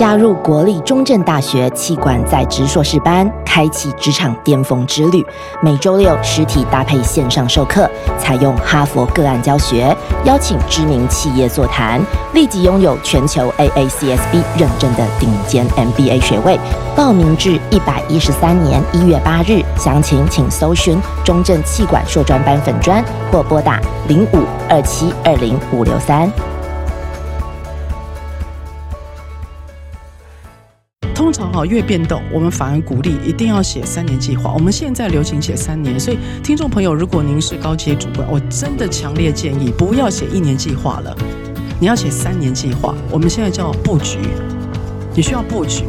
加入国立中正大学气管在职硕士班，开启职场巅峰之旅。每周六实体搭配线上授课，采用哈佛个案教学，邀请知名企业座谈，立即拥有全球 AACSB 认证的顶尖 MBA 学位。报名至一百一十三年一月八日，详情请搜寻中正气管硕专班粉专，或拨打零五二七二零五六三。越变动，我们反而鼓励一定要写三年计划。我们现在流行写三年，所以听众朋友，如果您是高阶主管，我真的强烈建议不要写一年计划了，你要写三年计划。我们现在叫布局，你需要布局。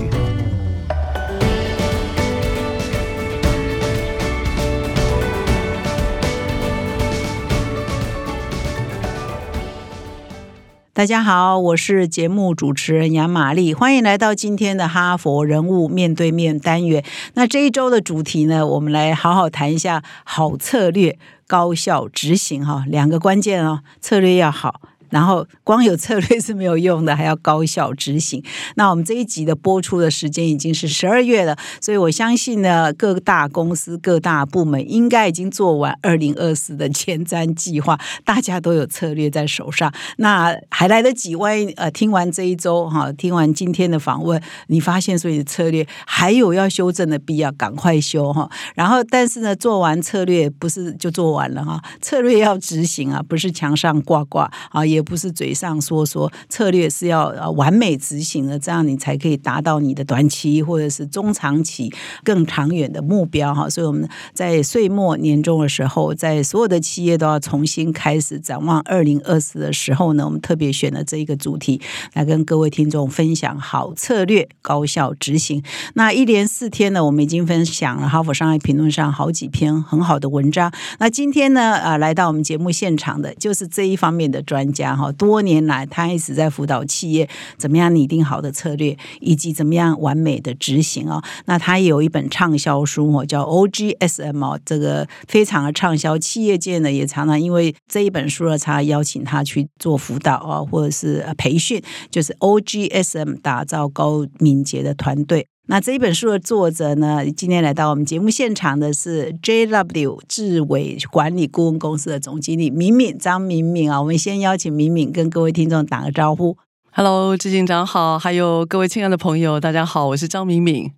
大家好，我是节目主持人杨玛丽，欢迎来到今天的哈佛人物面对面单元。那这一周的主题呢，我们来好好谈一下好策略、高效执行哈，两个关键哦，策略要好。然后光有策略是没有用的，还要高效执行。那我们这一集的播出的时间已经是十二月了，所以我相信呢，各大公司、各大部门应该已经做完二零二四的前瞻计划，大家都有策略在手上。那还来得及？万一呃，听完这一周哈，听完今天的访问，你发现所以的策略还有要修正的必要，赶快修哈。然后，但是呢，做完策略不是就做完了哈，策略要执行啊，不是墙上挂挂啊，也。不是嘴上说说，策略是要完美执行的，这样你才可以达到你的短期或者是中长期更长远的目标哈。所以我们在岁末年终的时候，在所有的企业都要重新开始展望二零二四的时候呢，我们特别选了这一个主题来跟各位听众分享好策略高效执行。那一连四天呢，我们已经分享了《哈佛商业评论》上好几篇很好的文章。那今天呢，啊，来到我们节目现场的就是这一方面的专家。好多年来，他一直在辅导企业怎么样拟定好的策略，以及怎么样完美的执行哦。那他也有一本畅销书哦，叫 OGSM 哦，这个非常的畅销，企业界呢也常常因为这一本书呢，他邀请他去做辅导啊，或者是培训，就是 OGSM 打造高敏捷的团队。那这一本书的作者呢，今天来到我们节目现场的是 JW 智伟管理顾问公司的总经理敏敏张敏敏啊，我们先邀请敏敏跟各位听众打个招呼。Hello，执行长好，还有各位亲爱的朋友，大家好，我是张敏敏。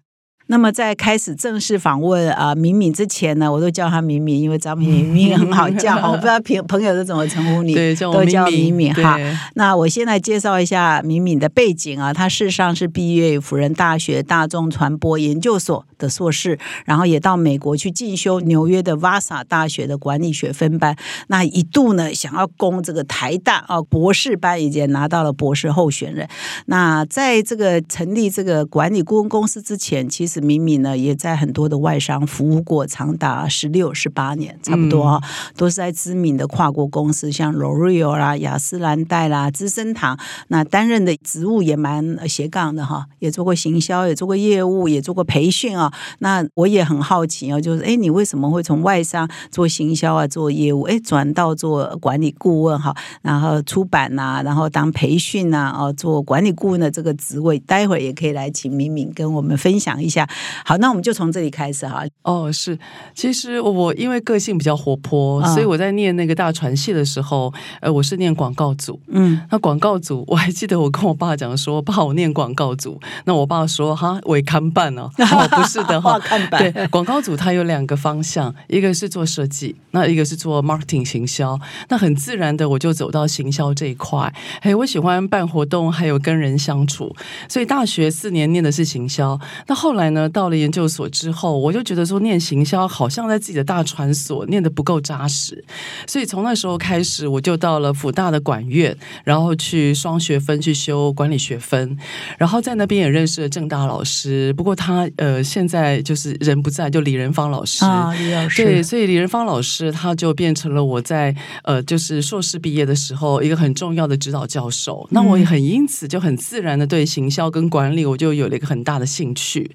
那么在开始正式访问啊敏敏之前呢，我都叫她敏敏，因为张敏敏敏很好叫，我不知道朋朋友都怎么称呼你，对，都叫敏敏哈。那我先来介绍一下敏敏的背景啊，她事实上是毕业于辅仁大学大众传播研究所的硕士，然后也到美国去进修纽约的 Vasa 大学的管理学分班，那一度呢想要攻这个台大啊博士班，已经拿到了博士候选人。那在这个成立这个管理顾问公司之前，其实。敏敏呢，也在很多的外商服务过，长达十六、十八年，差不多啊，都是在知名的跨国公司，像 L'Oreal 啦、雅诗兰黛啦、资生堂，那担任的职务也蛮斜杠的哈，也做过行销，也做过业务，也做过培训啊。那我也很好奇啊，就是哎，你为什么会从外商做行销啊，做业务，哎，转到做管理顾问哈，然后出版呐，然后当培训呐，哦，做管理顾问的这个职位，待会儿也可以来请敏敏跟我们分享一下。好，那我们就从这里开始哈。哦，是，其实我因为个性比较活泼，所以我在念那个大传系的时候，呃，我是念广告组。嗯，那广告组，我还记得我跟我爸讲说，爸，我念广告组。那我爸说，哈，伪看板哦，不是的哈，看板。对，广告组它有两个方向，一个是做设计，那一个是做 marketing 行销。那很自然的，我就走到行销这一块。哎，我喜欢办活动，还有跟人相处，所以大学四年念的是行销。那后来呢？到了研究所之后，我就觉得说念行销好像在自己的大传所念的不够扎实，所以从那时候开始，我就到了辅大的管院，然后去双学分去修管理学分，然后在那边也认识了郑大老师。不过他呃现在就是人不在，就李仁芳老师啊，李老师对，所以李仁芳老师他就变成了我在呃就是硕士毕业的时候一个很重要的指导教授。那我也很因此就很自然的对行销跟管理我就有了一个很大的兴趣。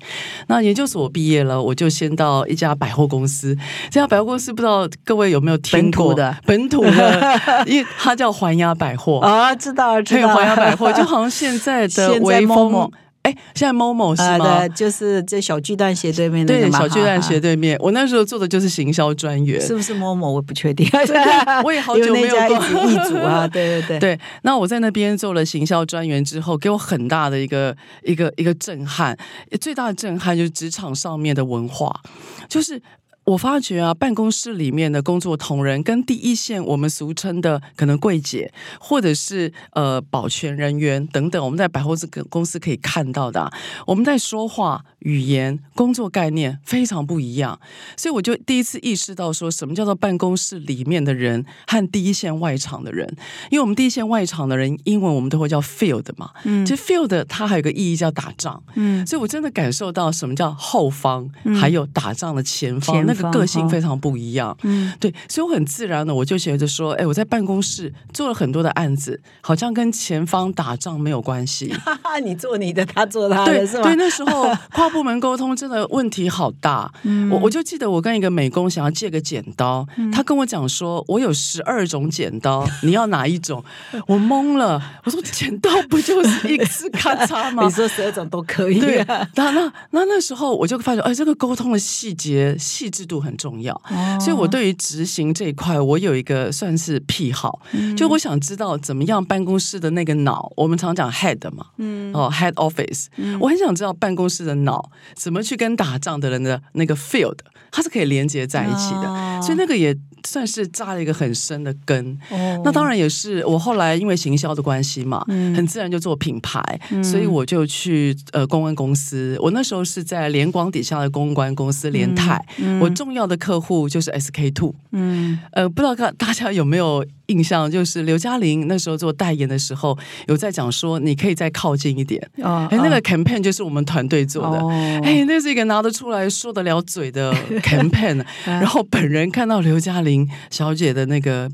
那研究所毕业了，我就先到一家百货公司。这家百货公司不知道各位有没有听过的？本土的，因为它叫环亚百货啊，知道知道。环亚百货就好像现在的 微风。哎，现在 Momo 是啊，吗？对，就是这小巨蛋斜对面那个对，小巨蛋斜对面，我那时候做的就是行销专员。是不是某某？我不确定，我也好久没有因为那家过一直易主啊，对对对，对，那我在那边做了行销专员之后，给我很大的一个一个一个震撼。最大的震撼就是职场上面的文化，就是。我发觉啊，办公室里面的工作同仁跟第一线我们俗称的可能柜姐，或者是呃保全人员等等，我们在百货这个公司可以看到的啊、我们在说话语言、工作概念非常不一样。所以我就第一次意识到，说什么叫做办公室里面的人和第一线外场的人。因为我们第一线外场的人，英文我们都会叫 field 嘛，嗯，其实 field 它还有个意义叫打仗，嗯，所以我真的感受到什么叫后方，还有打仗的前方，个个性非常不一样，嗯，对，所以我很自然的我就觉得说，哎，我在办公室做了很多的案子，好像跟前方打仗没有关系，哈哈，你做你的，他做他的，是吗？对，那时候跨部门沟通真的问题好大。嗯我我就记得我跟一个美工想要借个剪刀，他跟我讲说，我有十二种剪刀，你要哪一种？我懵了，我说剪刀不就是一次咔嚓吗 你？说十二种都可以，对，那那那那时候我就发觉，哎，这个沟通的细节细致度很重要。哦。所以我对于执行这一块，我有一个算是癖好，嗯。就我想知道怎么样办公室的那个脑，我们常讲 head 嘛，嗯，哦 head office，、我很想知道办公室的脑怎么去跟打仗的人的那个 field，它是可以连接在一起的，哦所以那个也算是扎了一个很深的根。哦。那当然也是我后来因为行销的关系嘛，嗯。很自然就做品牌，所以我就去呃公关公司。我那时候是在联广底下的公关公司联泰，我重要的客户就是 SK two。嗯，呃，不知道大大家有没有印象，就是刘嘉玲那时候做代言的时候，有在讲说你可以再靠近一点。哦哎，那个 campaign 就是我们团队做的，哦哎，那是一个拿得出来说得了嘴的 campaign。然后本人看到刘嘉玲小姐的那个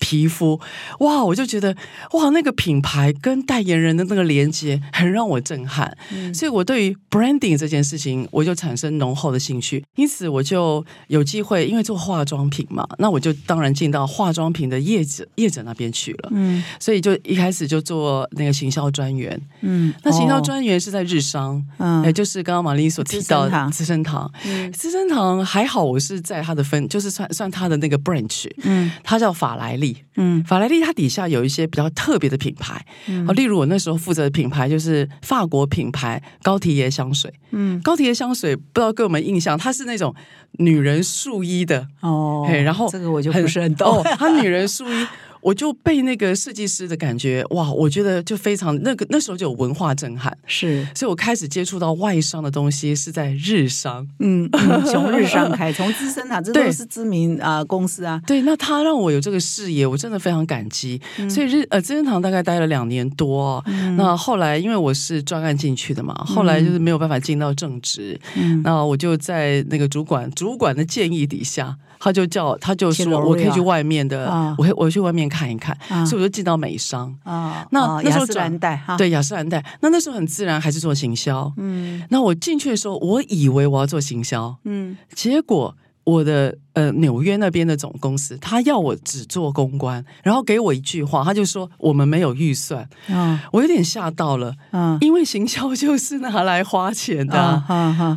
皮肤，哇，我就觉得哇，那个品牌跟代言人的那个连接很让我震撼。所以我对于 branding 这件事情，我就产生浓厚的兴趣。因此，我就有机会，因为做化妆品嘛，那我就当然进到化妆品的业者业者那边去了。嗯所以就一开始就做那个行销专员。嗯，那行销哦专员是在日商，嗯也，就是刚刚玛丽所提到的资资生堂。资生堂还好，我是在他的分，就是算算他的那个 branch，嗯他叫法莱利。嗯法莱利它底下有一些比较特别的品牌，嗯，例如我那时候负责的品牌就是法国品牌高缇耶香水。嗯高缇耶香水不知道各位有没有印象，它是那种女人素衣的，哦，嘿，然后这个我就不是很懂哦，，它女人素衣。我就被那个设计师的感觉，哇，我觉得就非常那个那时候就有文化震撼，是所以我开始接触到外商的东西是在日商。嗯，嗯从日商开，从资生堂，这都是知名啊、公司啊。对，那他让我有这个视野，我真的非常感激。嗯所以日呃资生堂大概待了两年多、哦，那后来因为我是专案进去的嘛，后来就是没有办法进到正职，嗯那我就在那个主管主管的建议底下。他就叫，他就说我可以去外面的，啊我可以我去外面看一看，啊。所以我就进到美商。啊，那那时候转对雅诗兰黛，那那时候很自然还是做行销。嗯，那我进去的时候，我以为我要做行销，嗯。结果我的呃纽约那边的总公司，他要我只做公关，然后给我一句话，他就说我们没有预算，啊。我有点吓到了，啊。因为行销就是拿来花钱的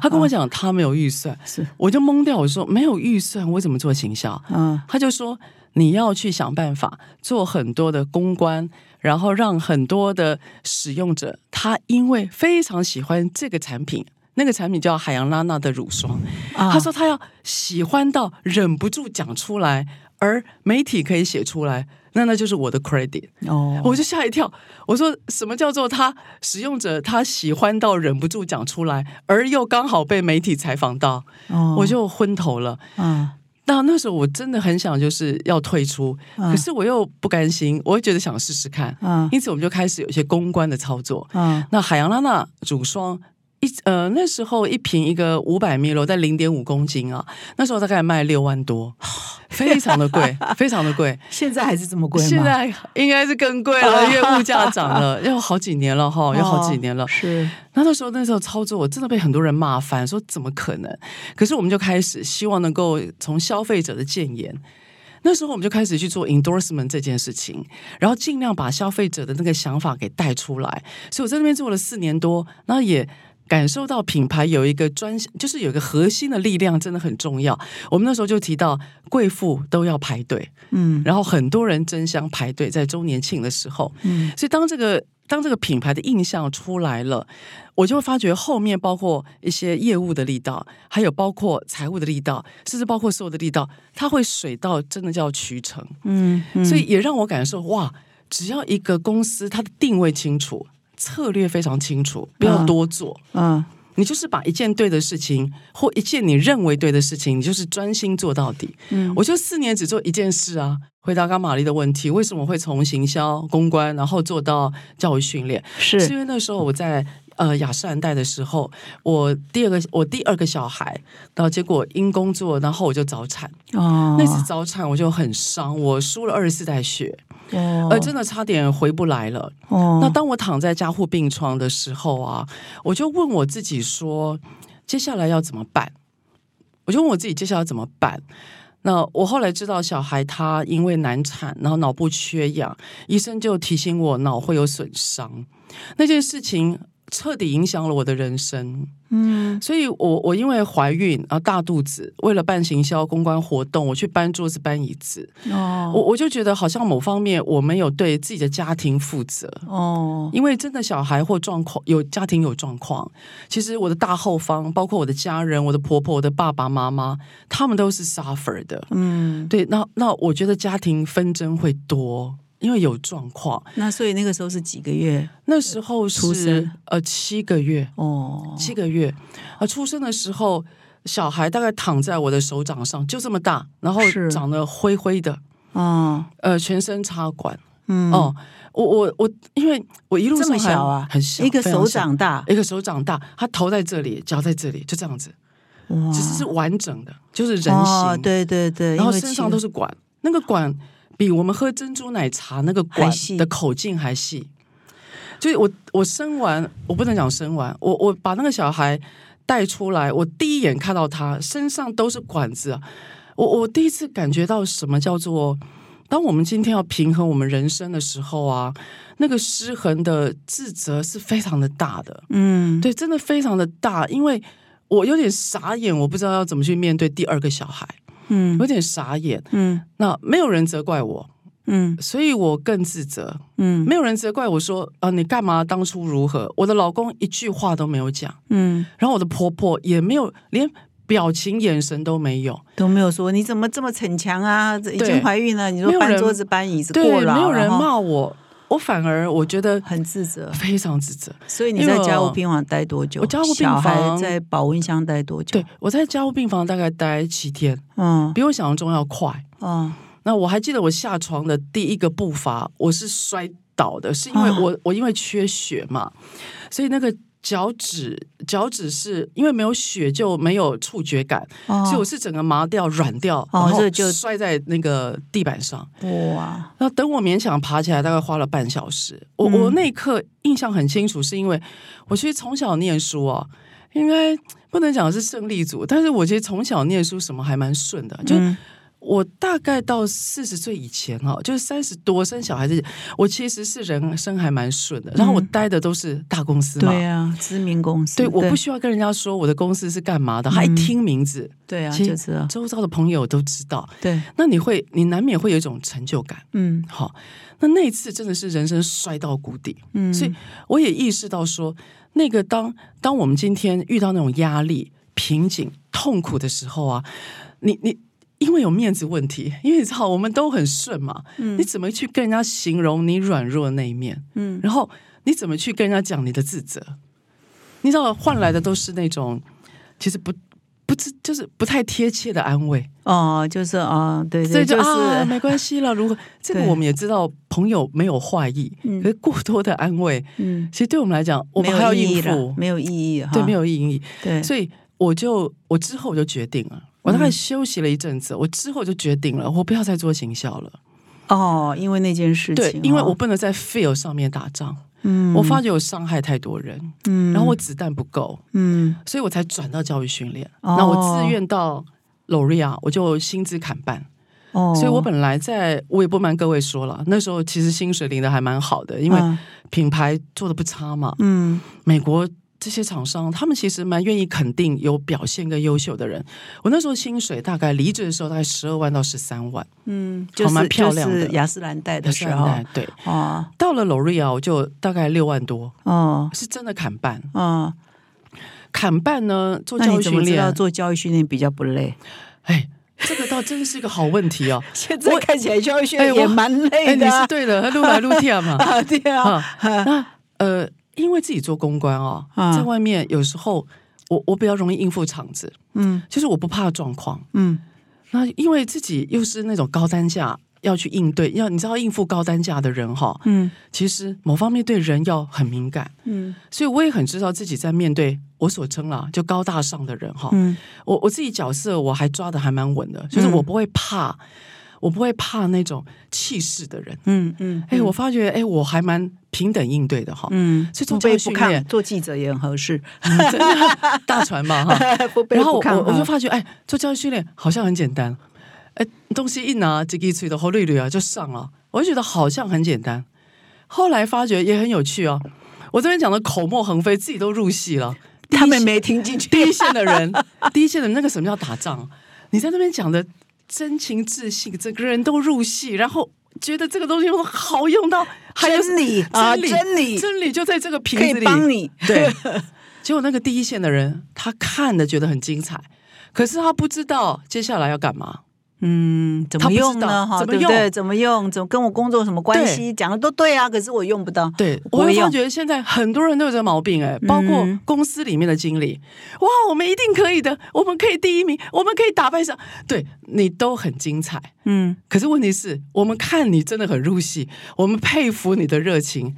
他跟我讲他没有预算，是。我就懵掉，我说没有预算，我怎么做行销？啊。他就说你要去想办法做很多的公关，然后让很多的使用者他因为非常喜欢这个产品。那个产品叫海洋拉娜的乳霜，啊他说他要喜欢到忍不住讲出来，而媒体可以写出来，那那就是我的 credit。哦，我就吓一跳，我说什么叫做他使用者他喜欢到忍不住讲出来，而又刚好被媒体采访到，哦我就昏头了。啊那那时候我真的很想就是要退出，嗯。可是我又不甘心，我又觉得想试试看，嗯。因此我们就开始有一些公关的操作。嗯。那海洋拉娜乳霜一呃那时候一瓶一个五百 ml 在零点五公斤啊，那时候大概卖六万多，非常的贵，非常的贵。现在还是这么贵吗？现在应该是更贵了，因为物价涨了，要好几年了哈，要好几年了哦。是那那时候那时候操作，我真的被很多人骂翻，说怎么可能？可是我们就开始希望能够从消费者的谏言。那时候我们就开始去做 endorsement 这件事情，然后尽量把消费者的那个想法给带出来。所以我在那边做了四年多，然后也感受到品牌有一个专，就是有一个核心的力量真的很重要。我们那时候就提到贵妇都要排队，嗯然后很多人争相排队在周年庆的时候，嗯所以当这个当这个品牌的印象出来了，我就会发觉后面包括一些业务的力道，还有包括财务的力道，甚至包括所有的力道，它会水到真的叫渠成，嗯，嗯所以也让我感受哇，只要一个公司它的定位清楚。策略非常清楚，不要嗯多做，嗯你就是把一件对的事情或一件你认为对的事情，你就是专心做到底。嗯我就四年只做一件事啊。回答刚玛丽的问题，为什么会从行销、公关，然后做到教育训练？是因为那时候我在呃雅诗兰黛的时候，我第二个我第二个小孩，然后结果因工作，然后我就早产。哦，那次早产我就很伤，我输了二十四代血，哦呃，真的差点回不来了。哦那当我躺在加护病床的时候啊，我就问我自己说，接下来要怎么办？我就问我自己接下来怎么办？那我后来知道小孩他因为难产，然后脑部缺氧，医生就提醒我脑会有损伤，那件事情彻底影响了我的人生。嗯所以我我因为怀孕然后大肚子，为了办行销公关活动，我去搬桌子搬椅子，哦我我就觉得好像某方面我没有对自己的家庭负责。哦因为真的小孩或状况有家庭有状况，其实我的大后方，包括我的家人、我的婆婆、我的爸爸妈妈，他们都是 suffer 的。嗯，对，那那我觉得家庭纷争会多，因为有状况。那所以那个时候是几个月？那时候是出生？呃七个月，哦，七个月。啊，出生的时候小孩大概躺在我的手掌上，就这么大，然后是。长得灰灰的，哦，呃，全身插管。嗯，哦，我我我，因为我一路这么小啊，很小，一个手掌大，一个手掌大，他头在这里，脚在这里，就这样子，哇。只是是完整的，就是人形，哦，对对对，然后身上都是管，那个管比我们喝珍珠奶茶那个管的口径还细。就是我我生完，我不能讲生完，我我把那个小孩带出来，我第一眼看到他身上都是管子啊，我我第一次感觉到什么叫做。当我们今天要平衡我们人生的时候啊，那个失衡的自责是非常的大的。嗯，对，真的非常的大，因为我有点傻眼，我不知道要怎么去面对第二个小孩，嗯有点傻眼。嗯那没有人责怪我，嗯所以我更自责。嗯没有人责怪我说啊，你干嘛当初如何？我的老公一句话都没有讲，嗯，然后我的婆婆也没有连表情、眼神都没有。都没有说你怎么这么逞强啊？这已对经怀孕了，你说搬桌子搬椅子对，过劳没有人骂我，我反而我觉得很自责。非常自责。所以你在加护病房待多久？我加护病房在保温箱待多久？对，我在加护病房大概待七天，嗯比我想象中要快。嗯那我还记得我下床的第一个步伐，我是摔倒的，是因为啊我、我因为缺血嘛，所以那个脚趾脚趾是因为没有血就没有触觉感，哦所以我是整个麻掉软掉，哦然后就摔在那个地板上。哇然后等我勉强爬起来，大概花了半小时。我、嗯我那一刻印象很清楚，是因为我其实从小念书啊，应该不能讲是胜利组，但是我其实从小念书什么还蛮顺的，就。嗯我大概到四十岁以前哦，就是三十多生小孩子，我其实是人生还蛮顺的。然后我待的都是大公司嘛，对啊，知名公司对，我不需要跟人家说我的公司是干嘛的，他一听名字，对啊，就知道周遭的朋友都知道。对，那你会，你难免会有一种成就感。嗯好，那那一次真的是人生摔到谷底，嗯，所以我也意识到说，那个当当我们今天遇到那种压力、瓶颈、痛苦的时候啊，你你。因为有面子问题，因为你知道我们都很顺嘛，嗯。你怎么去跟人家形容你软弱的那一面？嗯。然后你怎么去跟人家讲你的自责？你知道换来的都是那种其实不不知就是不太贴切的安慰，哦，就是哦，对对，所以就、就是。啊没关系了。如果这个我们也知道，朋友没有坏意，嗯。可是过多的安慰，嗯，其实对我们来讲，我没们还要应付，了没有意义哈，对，没有意义。对，所以我就我之后我就决定了，我大概休息了一阵子，我之后就决定了，我不要再做行销了。哦，因为那件事情，对，因为哦。我不能在 feel 上面打仗，嗯，我发觉我伤害太多人，嗯，然后我子弹不够，嗯。所以我才转到教育训练。哦。那我自愿到 Loria，我就薪资砍半。哦，所以我本来在，我也不瞒各位说了，那时候其实薪水领的还蛮好的，因为嗯。品牌做的不差嘛。嗯。美国这些厂商，他们其实蛮愿意肯定有表现跟优秀的人。我那时候薪水大概离职的时候大概十二万到十三万，嗯，就是蛮漂亮的就是雅诗兰黛的时候对。哦到了 L'Oreal 我就大概六万多，哦是真的砍半。哦，砍半呢，做教育训练，做教育训练比较不累？哎，这个倒真是一个好问题哦。现在看起来教育训练也蛮累哎，你是对的，录来录去嘛。啊，对啊，啊，那呃，因为自己做公关哦，啊。在外面有时候我我比较容易应付场子，嗯。就是我不怕状况。嗯。那因为自己又是那种高单价要去应对，要你知道应付高单价的人哈，嗯。其实某方面对人要很敏感，嗯。所以我也很知道自己在面对我所称啦就高大上的人哈，嗯。我我自己角色我还抓的还蛮稳的，就是我不会怕，我不会怕那种气势的人。嗯嗯，哎、我发觉哎，我还蛮平等应对的哈。嗯，所以做不卑不教育训练，做记者也很合适，真的大船嘛哈。然后我。我就发觉，哎，做教育训练好像很简单，哎，东西一拿，几几吹的后绿绿啊就上了，我就觉得好像很简单。后来发觉也很有趣哦，我这边讲的口沫横飞，自己都入戏了。他们没听进去，第一线的人，第一线的人那个什么叫打仗？你在那边讲的真情自信，整个人都入戏，然后觉得这个东西好用到，真理啊，真理真理真理就在这个瓶可以子里，帮你。对，结果那个第一线的人，他看的觉得很精彩，可是他不知道接下来要干嘛。嗯，怎么用呢？哈，怎么用对不对？怎么用？怎么跟我工作有什么关系？讲的都对啊，可是我用不到。对，我会发觉现在很多人都有这个毛病，哎，包括嗯公司里面的经理，哇，我们一定可以的，我们可以第一名，我们可以打败上，对你都很精彩。嗯可是问题是我们看你真的很入戏，我们佩服你的热情。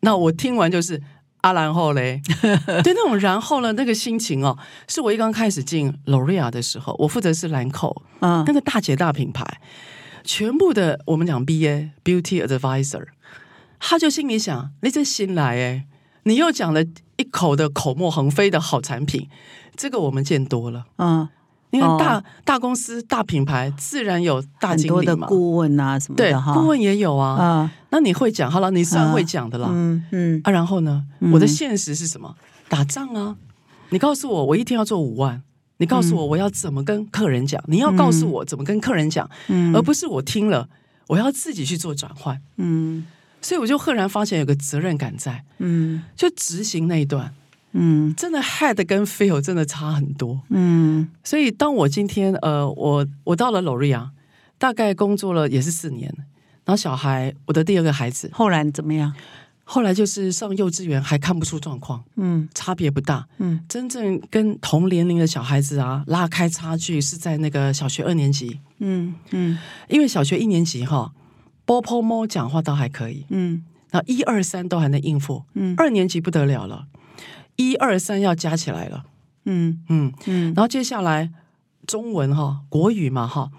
那我听完就是啊，然后嘞，对那种然后呢，那个心情哦，是我一刚开始进 L'Oreal 的时候，我负责是兰蔻嗯。那个大姐大品牌，全部的我们讲 BA Beauty Advisor，他就心里想，你这新来哎，你又讲了一口的口沫横飞的好产品，这个我们见多了。嗯，你看大、哦大公司大品牌，自然有大经理嘛，的顾问啊什么对的，哈，顾问也有啊。啊，那你会讲好了，你算会讲的啦。嗯嗯啊，然后呢，嗯我的现实是什么？打仗啊！你告诉我，我一天要做五万。你告诉我，我要怎么跟客人讲？你要告诉我怎么跟客人讲，嗯而不是我听了我要自己去做转换。嗯所以我就赫然发现有个责任感在，嗯就执行那一段，嗯。真的 head 跟 feel 真的差很多。嗯。所以当我今天呃，我我到了 L'Oreal，大概工作了也是四年，然后小孩我的第二个孩子，后来怎么样？后来就是上幼稚园还看不出状况，嗯。差别不大。嗯。真正跟同年龄的小孩子啊拉开差距是在那个小学二年级，嗯嗯。因为小学一年级哈，波波猫讲话倒还可以，嗯。然后一二三都还能应付，嗯。二年级不得了了，一二三要加起来了，嗯嗯，嗯。然后接下来中文哈国语嘛哈，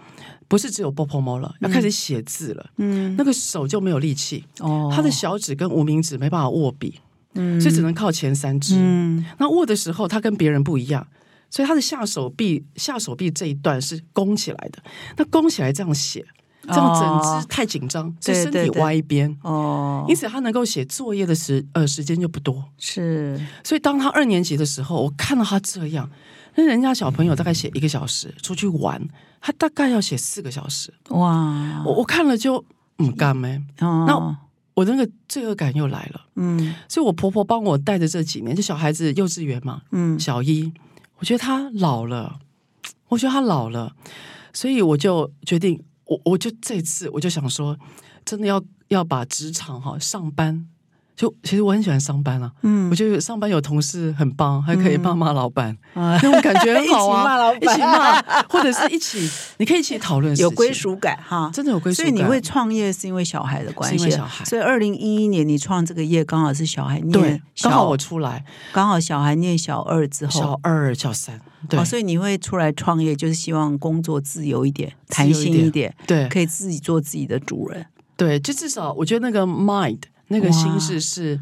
不是只有波波摸了，要开始写字了，嗯。那个手就没有力气，哦。他的小指跟无名指没办法握笔，嗯。所以只能靠前三指。嗯。那握的时候，他跟别人不一样，所以他的下手臂下手臂这一段是弓起来的。那弓起来这样写，这样整哦。只太紧张，所以身体歪一边。哦。因此，他能够写作业的时呃时间就不多。是。所以，当他二年级的时候，我看到他这样，那人家小朋友大概写一个小时出去玩，他大概要写四个小时。哇。我我看了就嗯干没，哦。那我那个罪恶感又来了。嗯。所以我婆婆帮我带着这几年，就小孩子幼稚园嘛，嗯。小一，我觉得他老了，我觉得他老了，所以我就决定，我我就这次我就想说，真的要要把职场哈上班，就其实我很喜欢上班啊，嗯。我觉得上班有同事很棒，还可以骂骂老板，啊。那种感觉很好啊，一起骂老板。一起骂，或者是一起，你可以一起讨论，有归属感哈。真的有归属所，以你会创业是因为小孩的关系，所以二零一一年你创这个业刚好是小孩念，小，刚好我出来，刚好小孩念小二之后，小二、小三，对。哦，所以你会出来创业，就是希望工作自由一点、弹性一点，对。可以自己做自己的主人。对，就至少我觉得那个 mind 那个哇心事是，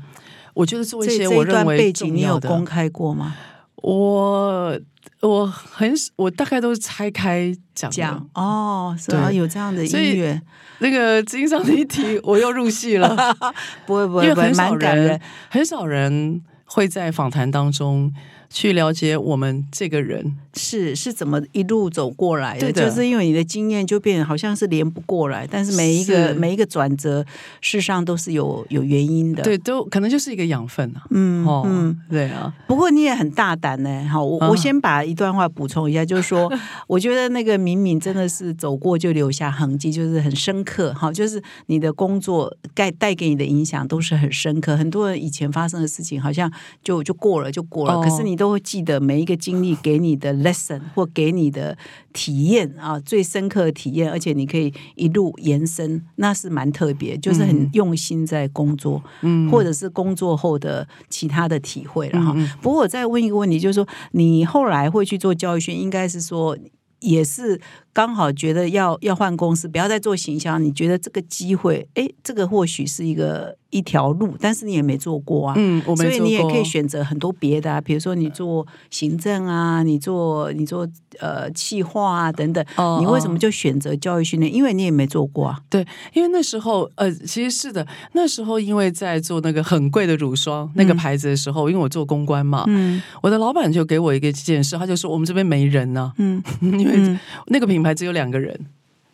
我觉得做一这些我认为背景你有公开过吗？我我很我大概都是拆开讲的讲哦，是啊，对有这样的音乐，那个经上的一提，我又入戏了，不会不会因为很少人。很少人会在访谈当中去了解我们这个人。是是怎么一路走过来的？对的就是因为你的经验就变，好像是连不过来，但是每一个每一个转折，事实上都是有有原因的。对，，都可能就是一个养分啊。嗯哦，嗯。对啊，不过你也很大胆呢，好，我啊我先把一段话补充一下，就是说，我觉得那个敏敏真的是走过就留下痕迹，就是很深刻，哈，就是你的工作带带给你的影响都是很深刻。很多人以前发生的事情，好像就就过了就过了，哦可是你都会记得每一个经历给你的 lesson 或给你的体验啊，最深刻的体验，而且你可以一路延伸，那是蛮特别，就是很嗯用心在工作，嗯，或者是工作后的其他的体会了哈。不过我再问一个问题，就是说你后来会去做教育训，应该是说也是刚好觉得要要换公司，不要再做行销，你觉得这个机会，哎，这个或许是一个一条路，但是你也没做过啊。嗯，我没所以你也可以选择很多别的啊，比如说你做行政啊，你做你做呃企划啊等等，哦你为什么哦。就选择教育训练？因为你也没做过。啊。对，因为那时候呃，其实是的，那时候因为在做那个很贵的乳霜那个牌子的时候，因为我做公关嘛，嗯。我的老板就给我一个建议，他就说我们这边没人呢、嗯。因为嗯。那个品牌只有两个人。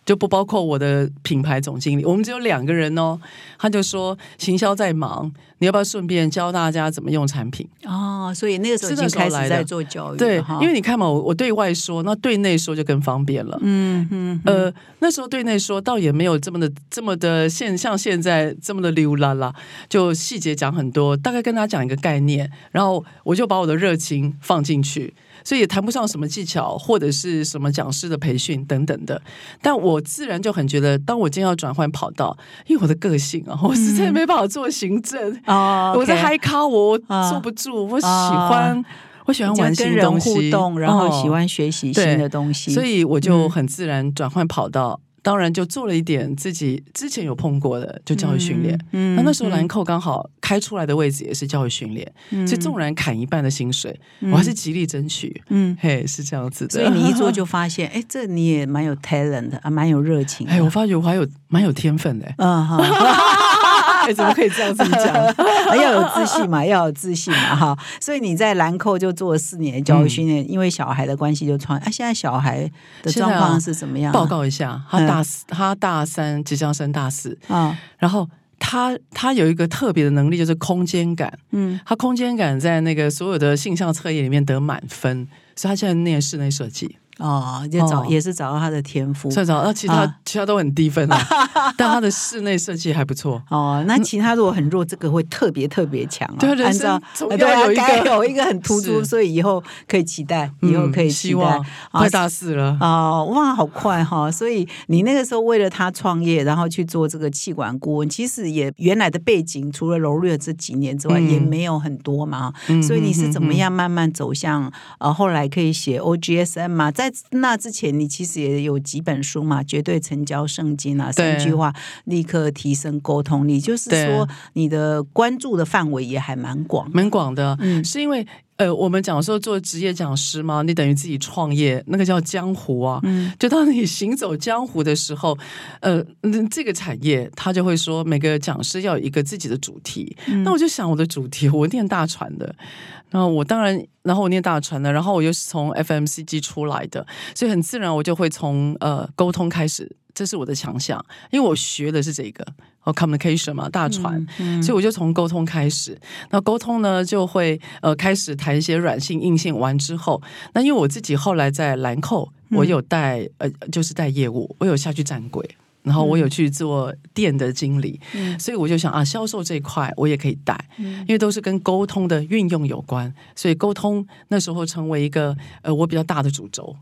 就不包括我的品牌总经理，我们只有两个人哦。他就说行销在忙，你要不要顺便教大家怎么用产品？哦，所以那个时候已是那经开始在做教育对，因为你看嘛，我我对外说，那对内说就更方便了。嗯嗯呃，那时候对内说倒也没有这么的这么的现像现在这么的溜啦啦，就细节讲很多，大概跟他讲一个概念，然后我就把我的热情放进去，所以也谈不上什么技巧或者是什么讲师的培训等等的，但我自然就很觉得，当我今天要转换跑道，因为我的个性啊，我实在没办法做行政，嗯我在嗨咖我啊坐不住，我喜啊欢、我喜欢玩新跟人互东西，动，然后喜哦。欢学习新的东西，所以我就嗯。很自然转换跑道，当然就做了一点自己之前有碰过的，就教育训练。嗯那那时候兰蔻刚好开出来的位置也是教育训练，所以纵然砍一半的薪水，我还是极力争取。嗯，嘿，是这样子的。所以你一做 就发现，哎，这你也蛮有 talent 的，啊，蛮有热情的。哎，我发觉我还有蛮有天分的。嗯哈，哎，怎么可以这样子讲？要有自信嘛，要有自信嘛，哈。所以你在兰蔻就做了四年的教育训练，因为小孩的关系就创。啊，现在小孩的状况是怎么样啊？报告一下，他大四，他大三即将升大四，啊，然后他他有一个特别的能力，就是空间感。嗯，他空间感在那个所有的性向测验里面得满分，所以他现在念室内设计。哦，就找哦也是找到他的天赋。再找到其他、啊其他都很低分啊，但他的室内设计还不错。哦，那其他如果很弱，这个会特别特别强啊。对对啊要有一个该有一个很突出，所以以后可以期待，以后可以嗯期待希望啊快大四了。哦，哇，好快哈！所以你那个时候为了他创业，然后去做这个气管顾问，其实也原来的背景除了柔略这几年之外，嗯也没有很多嘛。嗯所以你是怎么样慢慢走向呃后来可以写 OGSM 嘛？在那之前，你其实也有几本书嘛，《绝对成交圣经》啊，三句话立刻提升沟通力，就是说你的关注的范围也还蛮广。蛮广的，嗯。是因为呃，我们讲说做职业讲师嘛，你等于自己创业，那个叫江湖啊。嗯就当你行走江湖的时候，呃，嗯这个产业他就会说每个讲师要有一个自己的主题。嗯那我就想我的主题，我念大船的，然后我当然，然后我念大船的，然后我又是从 FMCG 出来的，所以很自然我就会从呃沟通开始，这是我的强项，因为我学的是这个哦 communication 嘛，大传。嗯所以我就从沟通开始，那沟通呢就会呃开始谈一些软性硬性，完之后，那因为我自己后来在兰蔻，我有带、呃就是带业务，我有下去站柜。然后我有去做店的经理，嗯所以我就想啊，销售这一块我也可以带，因为都是跟沟通的运用有关，所以沟通那时候成为一个呃我比较大的主轴。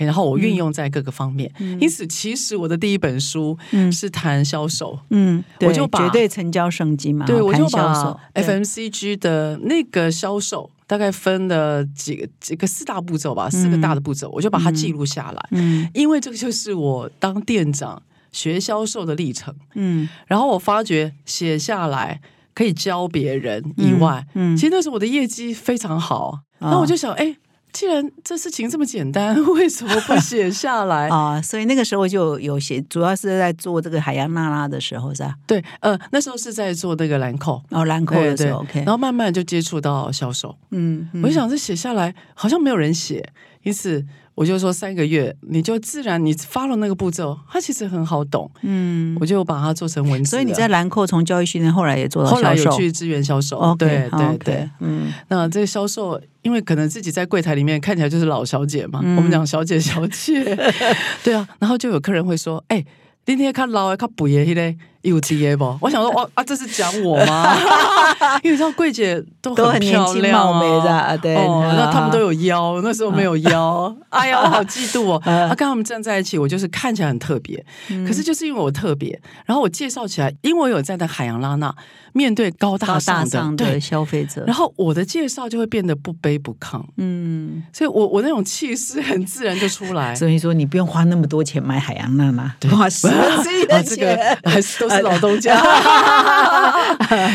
嘿然后我运用在各个方面，因此其实我的第一本书嗯。是谈销售，嗯，我就把绝对成交圣经嘛，对，我就把 FMCG 的那个销售大概分了几个几个四大步骤吧，四个大的步骤，我就把它记录下来，嗯。因为这个就是我当店长学销售的历程。嗯。然后我发觉写下来可以教别人以外，嗯。其实那时候我的业绩非常好。那我就想，哎。既然这事情这么简单，为什么不写下来 啊？所以那个时候就有写，主要是在做这个海洋娜拉的时候，是吧？对，呃，那时候是在做那个兰蔻，哦，兰蔻的时候，OK，然后慢慢就接触到销售，嗯，我就想这写下来好像没有人写，因此。我就说三个月，你就自然你发了那个步骤，它其实很好懂。嗯，我就把它做成文字。所以你在兰蔻从教育训练，后来也做到后来有去支援销售。对对对，嗯。那这个销售，因为可能自己在柜台里面看起来就是老小姐嘛，我们讲小姐小姐，对啊。然后就有客人会说：“哎，今天看老看补爷嘞。”有 T A 不？我想说，哇啊，这是讲我吗？因为像柜姐都很漂亮啊，对，那他们都有腰，那时候没有腰。哎呀，我好嫉妒哦！啊，跟他们站在一起，我就是看起来很特别。可是就是因为我特别，然后我介绍起来，因为我有在那海洋拉娜面对高大上的消费者，然后我的介绍就会变得不卑不亢。嗯，所以我我那种气势很自然就出来。所以说，你不用花那么多钱买海洋娜娜，花十分之一的钱，还是都。是老东家，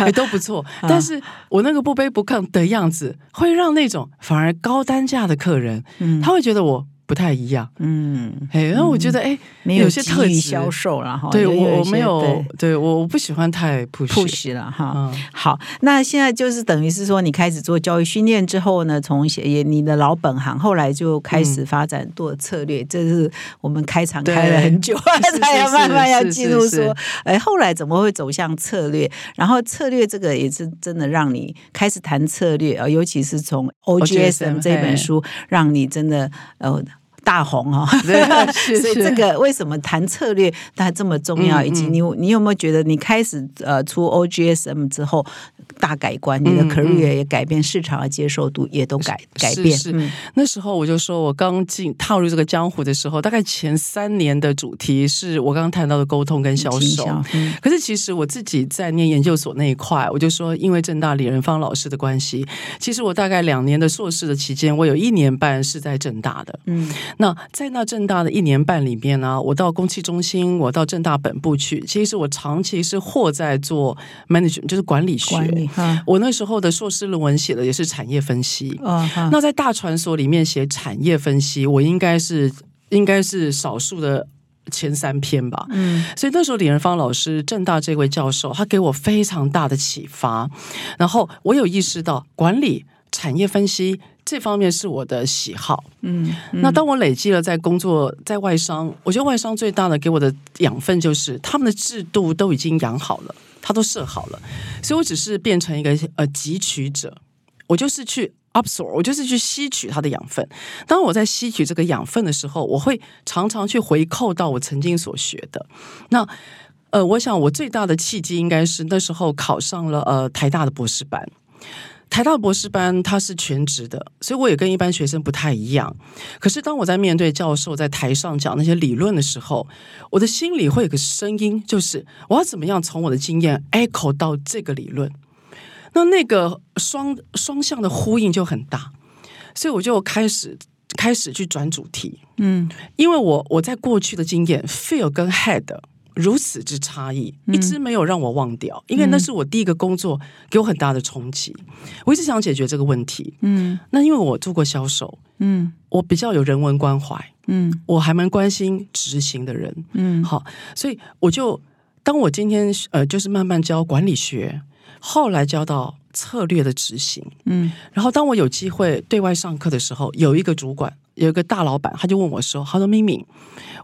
也 都不错。但是我那个不卑不亢的样子，会让那种反而高单价的客人，他会觉得我。不太一样，嗯，哎，然后我觉得，哎，有些特质。销售了哈，对我我没有，对。我我不喜欢太 push 了哈。好，那现在就是等于是说，你开始做教育训练之后呢，从也你的老本行，后来就开始发展做策略，这是我们开场开了很久，才要慢慢要进入说，哎，后来怎么会走向策略？然后策略这个也是真的让你开始谈策略啊，尤其是从 OGSM 这本书，让你真的呃。大红哈，所以这个为什么谈策略它这么重要？以及你你有没有觉得你开始呃出 OGSM 之后大改观，你的 career 也改变，市场的接受度也都改改变。是那时候我就说我刚进踏入这个江湖的时候，大概前三年的主题是我刚刚谈到的沟通跟销售。可是其实我自己在念研究所那一块，我就说因为正大李仁芳老师的关系，其实我大概两年的硕士的期间，我有一年半是在正大的。嗯。那在那正大的一年半里面呢，我到公器中心，我到正大本部去。其实我长期是或在做 management，就是管理学。我那时候的硕士论文写的也是产业分析。那在大传所里面写产业分析，我应该是应该是少数的前三篇吧。嗯，所以那时候李仁芳老师，正大这位教授，他给我非常大的启发。然后我有意识到管理产业分析。这方面是我的喜好，嗯，那当我累积了在工作在外商，我觉得外商最大的给我的养分就是他们的制度都已经养好了，他都设好了，所以我只是变成一个呃汲取者，我就是去 absorb，我就是去吸取它的养分。当我在吸取这个养分的时候，我会常常去回扣到我曾经所学的。那呃，我想我最大的契机应该是那时候考上了呃台大的博士班。台大博士班它是全职的，所以我也跟一般学生不太一样。可是当我在面对教授在台上讲那些理论的时候，我的心里会有个声音，就是我要怎么样从我的经验 echo 到这个理论。那那个双双向的呼应就很大，所以我就开始开始去转主题。嗯，因为我我在过去的经验 feel 跟 head。如此之差异，一直没有让我忘掉，因为那是我第一个工作，给我很大的冲击。我一直想解决这个问题。嗯，那因为我做过销售，嗯，我比较有人文关怀，嗯，我还蛮关心执行的人，嗯，好，所以我就当我今天呃，就是慢慢教管理学，后来教到策略的执行，嗯，然后当我有机会对外上课的时候，有一个主管。有一个大老板，他就问我说：“他说，明明，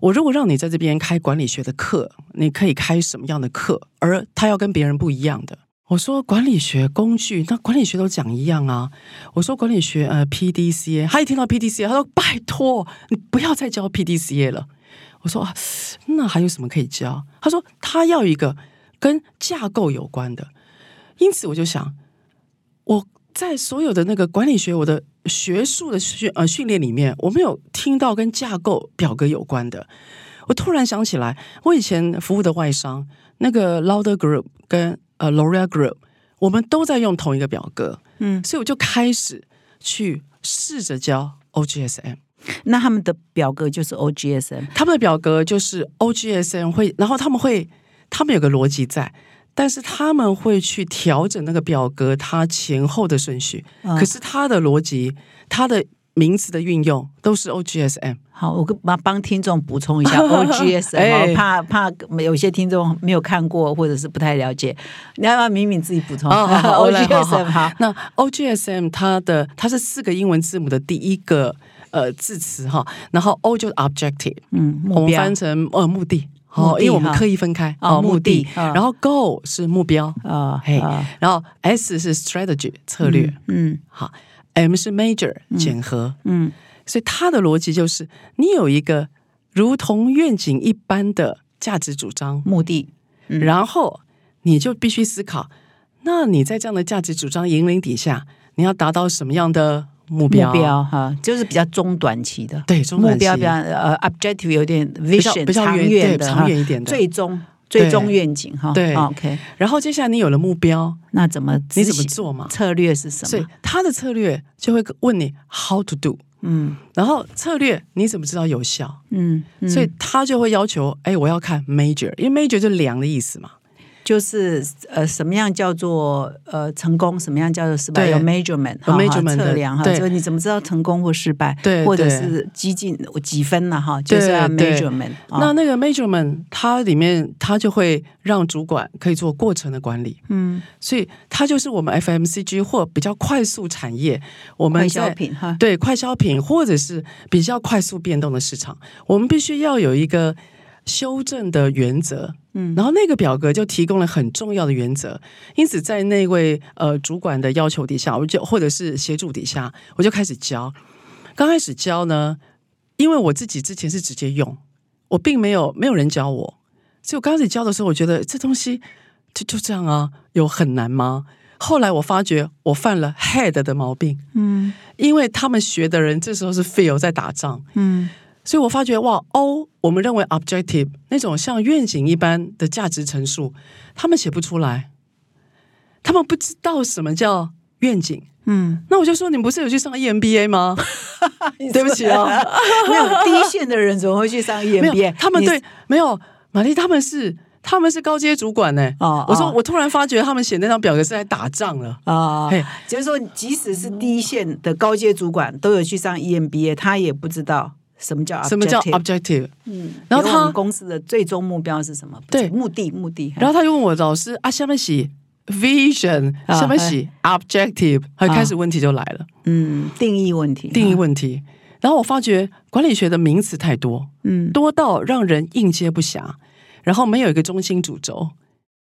我如果让你在这边开管理学的课，你可以开什么样的课？而他要跟别人不一样的。”我说：“管理学工具，那管理学都讲一样啊。”我说：“管理学，呃，P D C A。”他一听到 P D C A，他说：“拜托，你不要再教 P D C A 了。”我说：“啊那还有什么可以教？”他说：“他要一个跟架构有关的。”因此，我就想，我在所有的那个管理学，我的。学术的训呃训练里面，我没有听到跟架构表格有关的。我突然想起来，我以前服务的外商那个 Lauder Group 跟呃 L'Oreal Group，我们都在用同一个表格，嗯，所以我就开始去试着教 OGSM。那他们的表格就是 OGSM，他们的表格就是 OGSM 会，然后他们会，他们有个逻辑在。但是他们会去调整那个表格它前后的顺序，嗯可是它的逻辑、它的名词的运用都是 OGSM。好，我跟帮帮听众补充一下 OGSM，、怕怕有些听众没有看过或者是不太了解，你要不要敏敏自己补充、OGSM 好，那 OGSM 它的它是四个英文字母的第一个呃字词哈，然后 O 就是 objective，嗯，我们翻成呃目的。哦，因为我们刻意分开哦目目的。然后 goal 是目标，啊嘿啊，然后 S 是 strategy 策略，嗯好，M 是 major 检核，嗯。所以它的逻辑就是你有一个如同愿景一般的价值主张，目的嗯。然后你就必须思考，那你在这样的价值主张引领底下，你要达到什么样的目标？哈，就是比较中短期的。对，中短期目标比较呃 objective 有点 vision 比较长远的长远一点的最终最终愿景哈。对哦 OK，然后接下来你有了目标，那怎么你怎么做嘛？策略是什么所以？他的策略就会问你 how to do，嗯然后策略你怎么知道有效？嗯，嗯所以他就会要求，哎，我要看 major，因为 major 就是量的意思嘛。就是呃，什么样叫做呃成功，什么样叫做失败？有 measurement，有哈哈 measurement 的测量哈，就是你怎么知道成功或失败？对或者是几进几分了？哈，就是 measurement 啊。那那个 measurement，它里面它就会让主管可以做过程的管理，嗯，所以它就是我们 FMCG 或比较快速产业，我们快消在品哈，对快消品或者是比较快速变动的市场，我们必须要有一个修正的原则。嗯然后那个表格就提供了很重要的原则，因此在那位呃主管的要求底下，我就或者是协助底下，我就开始教。刚开始教呢，因为我自己之前是直接用，我并没有没有人教我，所以我刚开始教的时候，我觉得这东西就就这样啊，有很难吗？后来我发觉我犯了 head 的毛病，嗯因为他们学的人这时候是 feel 在打仗，嗯所以我发觉哇哦，我们认为 objective 那种像愿景一般的价值陈述，他们写不出来，他们不知道什么叫愿景。嗯，那我就说，你们不是有去上 EMBA 吗？对不起啊，没有第一线的人怎么会去上 EMBA？，他们对没有玛丽，他们是他们是高阶主管呢、哦我说，哦我突然发觉他们写那张表格是在打仗了。啊嘿，就是说，即使是第一线的高阶主管都有去上 EMBA，他也不知道什么叫什么叫 objective？嗯，然后他公司的最终目标是什么？对目的目的。然后他就问我老师啊，下面写 vision，啊下面写 objective，他开始问题就来了，嗯，定义问题，定义问题。然后我发觉管理学的名词太多，嗯，多到让人应接不暇，然后没有一个中心主轴。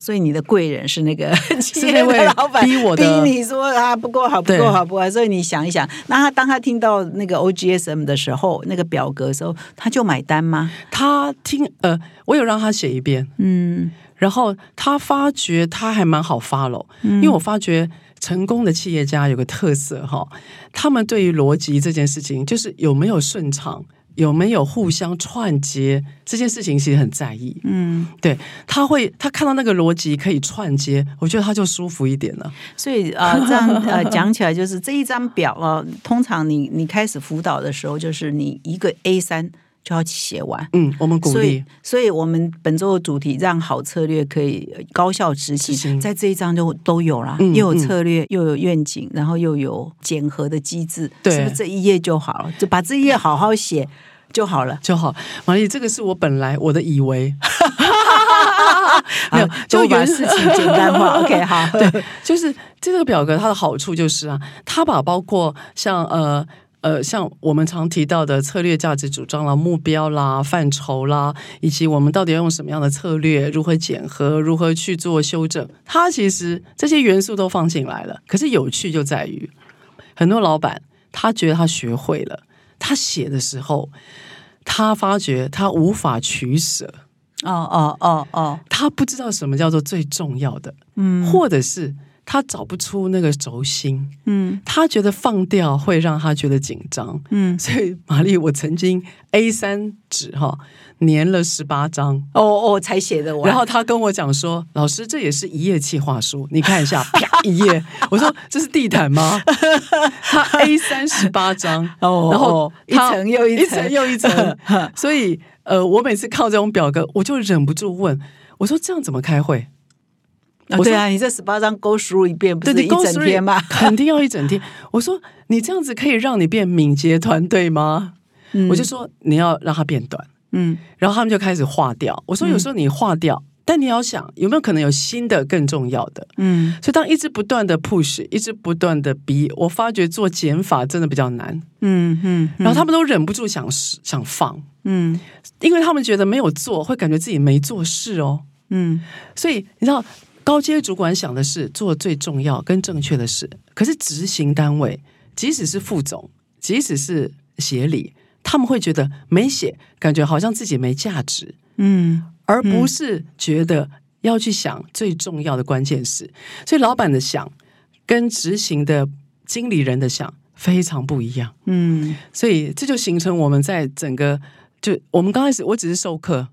所以你的贵人是那个 企业那位的老板逼我的逼你说啊不够好不对够好不够好，所以你想一想，那他当他听到那个 OGSM 的时候，那个表格的时候，他就买单吗？他听呃，我有让他写一遍，嗯。然后他发觉他还蛮好 follow，、因为我发觉成功的企业家有个特色哈，他们对于逻辑这件事情，就是有没有顺畅，有没有互相串接这件事情，其实很在意。嗯，对，他会他看到那个逻辑可以串接，我觉得他就舒服一点了。所以呃，这样呃讲起来，就是这一张表啊、通常你你开始辅导的时候，就是你一个 A 三就要写完。嗯，我们鼓所以励，，所以我们本周的主题让好策略可以高效执行，行在这一章就都有啦，嗯又有策略，又有愿景，然后又有检核的机制，对是不是这一页就好了？就把这一页好好写就好了。就好，玛丽，这个是我本来我的以为，没有就原事情简单化。OK，好，对，就是这个表格它的好处就是啊，它把包括像呃。呃，像我们常提到的策略价值主张啦、目标啦、范畴啦，以及我们到底要用什么样的策略，如何检核，如何去做修正，它其实这些元素都放进来了。可是有趣就在于，很多老板他觉得他学会了，他写的时候，他发觉他无法取舍，哦哦哦哦，他不知道什么叫做最重要的，嗯或者是他找不出那个轴心，嗯他觉得放掉会让他觉得紧张。嗯，所以玛丽，我曾经 A 三纸哈粘了十八张，哦哦，才写的完。然后他跟我讲说：“老师，这也是一页企划书，你看一下，啪一页。”我说：“这是地毯吗？” 他 A 三十八张，哦，然后哦一他层又一一层又一层，所以呃，我每次看到这种表格，我就忍不住问我说：“这样怎么开会？”哦对啊，你这十八张勾输入一遍，不是一你公司整天吗？肯定要一整天。我说你这样子可以让你变敏捷团队吗？我就说你要让它变短，嗯然后他们就开始划掉。我说有时候你划掉，但你要想有没有可能有新的更重要的。嗯所以当一直不断的 push，一直不断的逼，我发觉做减法真的比较难。嗯嗯然后他们都忍不住想想放，嗯因为他们觉得没有做会感觉自己没做事哦。嗯所以你知道，高阶主管想的是做最重要跟正确的事，可是执行单位，即使是副总，即使是协理，他们会觉得没写，感觉好像自己没价值，嗯而不是觉得要去想最重要的关键事。所以老板的想跟执行的经理人的想非常不一样。嗯所以这就形成我们在整个就我们刚开始我只是授课，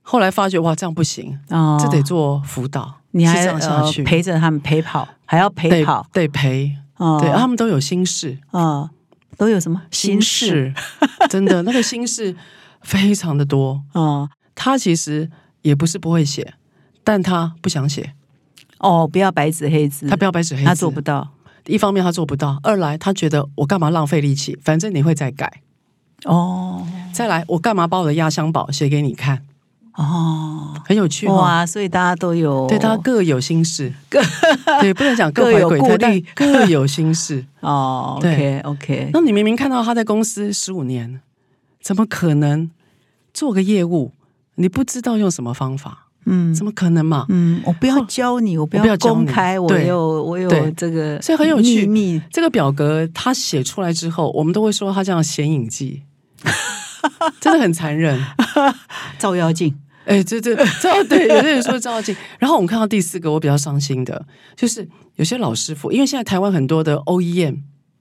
后来发觉哇这样不行，哦，这得做辅导，你还是这样下呃，陪着他们陪跑，还要陪跑，得陪，哦。对，他们都有心事，哦，都有什么？心事？事，真的那个心事非常的多。哦。他其实也不是不会写，但他不想写，哦，不要白纸黑字，他不要白纸黑字，他做不到。一方面他做不到，二来他觉得我干嘛浪费力气，反正你会再改。哦。再来，我干嘛把我的压箱宝写给你看？哦很有趣哈、哇，所以大家都有对，大家各有心事，各 对，不能讲各有顾鬼胎，但虑各有心事。哦对，OK OK，那你明明看到他在公司十五年，怎么可能做个业务？你不知道用什么方法，嗯。怎么可能嘛？嗯，我不要教你，我不要公开，我对有我有对。这个，所以很有趣秘密。这个表格他写出来之后，我们都会说他这样显影剂，真的很残忍。照妖镜，哎，这这这，对，有些人说照镜。然后我们看到第四个，我比较伤心的，就是有些老师傅，因为现在台湾很多的 OEM，、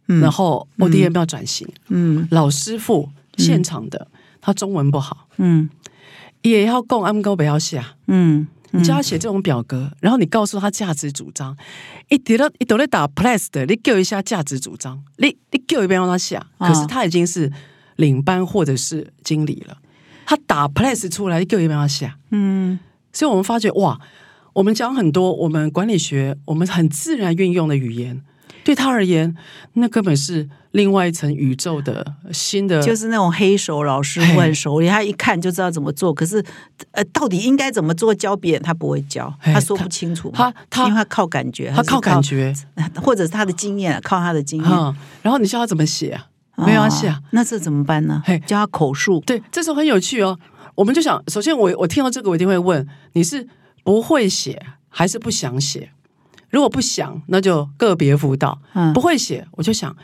然后 ODM 要转型，嗯老师傅现场的、他中文不好，嗯也要供安高不要下。嗯你叫他写这种表格，然后你告诉他价值主张，一叠到一都在打 plus 的，你给我一下价值主张，你你给我一遍让他下，哦可是他已经是领班或者是经理了，他打 plus 出来，一遍让他下，嗯所以我们发觉哇，我们讲很多我们管理学我们很自然运用的语言，对他而言，那根本是另外一层宇宙的新的，就是那种黑手老师傅很熟练，他一看就知道怎么做。可是，呃，到底应该怎么做教别人，他不会教，他说不清楚嘛。他他因为他靠感觉，他靠感，觉，或者是他的经验，靠他的经验。嗯，然后你叫他怎么写啊？没关系啊哦那这怎么办呢嘿？教他口述。对，这时候很有趣哦。我们就想，首先我我听到这个，我一定会问你是不会写还是不想写？如果不想，那就个别辅导；嗯不会写，我就想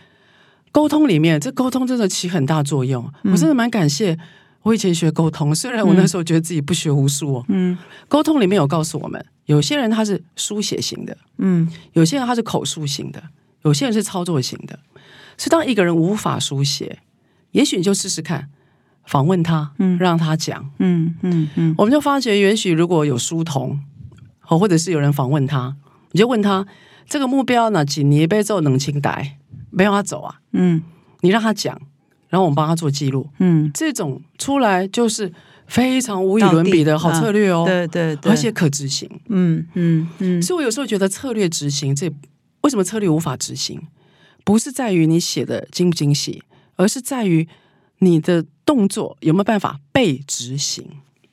沟通里面，这沟通真的起很大作用。嗯我真的蛮感谢我以前学沟通，虽然我那时候觉得自己不学无术哦。嗯沟通里面有告诉我们，有些人他是书写型的，嗯有些人他是口述型的，有些人是操作型的。所以当一个人无法书写，也许你就试试看，访问他，嗯。让他讲。嗯嗯嗯。我们就发觉，也许如果有书童，哦，或者是有人访问他，你就问他这个目标呢，几年被做能清代，没有他走啊，嗯。你让他讲，然后我们帮他做记录，嗯，这种出来就是非常无与伦比的好策略哦，对对对，而且可执行。嗯嗯嗯。所以我有时候觉得策略执行这为什么策略无法执行，不是在于你写的精不精细，而是在于你的动作有没有办法被执行，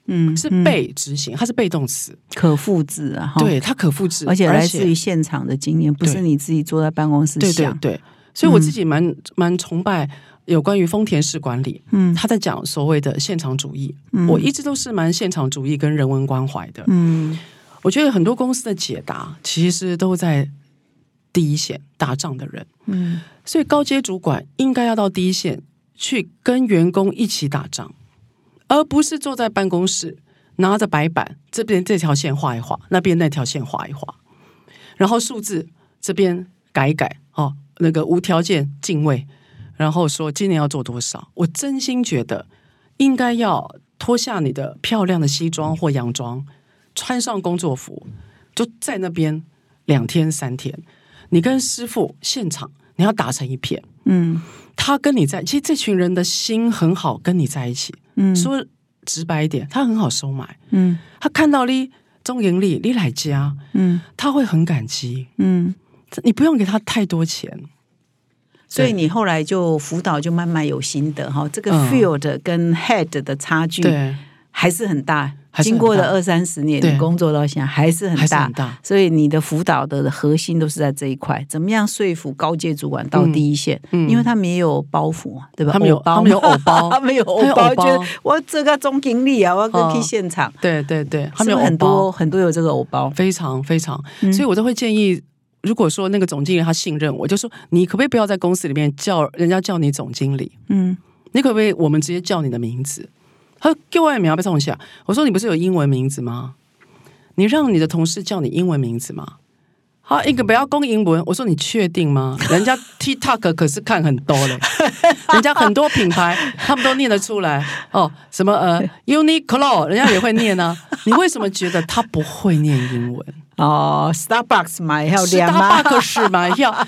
嗯，是嗯。被执行，它是被动词，可复制啊，哈，对，它可复制，而且来自于现场的经验，不是你自己坐在办公室对对想。对，所以我自己蛮蛮崇拜有关于丰田式管理，嗯。他在讲所谓的现场主义，我一直都是蛮现场主义跟人文关怀的，嗯。我觉得很多公司的解答其实都在第一线打仗的人，嗯所以高阶主管应该要到第一线去跟员工一起打仗，而不是坐在办公室拿着白板，这边这条线画一画，那边那条线画一画，然后数字这边改一改哦，那个无条件敬畏，然后说今年要做多少。我真心觉得应该要脱下你的漂亮的西装或洋装，穿上工作服，就在那边两天三天。你跟师傅现场，你要打成一片。嗯他跟你在，其实这群人的心很好，跟你在一起。嗯说直白一点，他很好收买。嗯他看到你中盈利你来家，嗯他会很感激。嗯，你不用给他太多钱，所以你后来就辅导就慢慢有心得哈，这个嗯 field 跟 head 的差距对，还是很大。还是很大经过了二三十年，对。你工作到现在还是很大很，大。所以你的辅导的核心都是在这一块，怎么样说服高阶主管到第一线？嗯因为他们也有包袱嘛，对吧？他们有包他们 有偶包。他们有偶包，偶包。觉得我这个总经理啊，我要去现场，对对对，他们有很多很多有这个偶包，非常非常，嗯。所以我都会建议，如果说那个总经理他信任我，就说你可不可以不要在公司里面叫人家叫你总经理，嗯。你可不可以我们直接叫你的名字？他说给我也名要被冲下，我说你不是有英文名字吗？你让你的同事叫你英文名字吗？好，一个不要攻英文，我说你确定吗？人家 TikTok 可是看很多嘞，人家很多品牌他们都念得出来哦，什么呃 Uniqlo，人家也会念啊。你为什么觉得他不会念英文？哦，Starbucks 买票两吗？Starbucks 买要，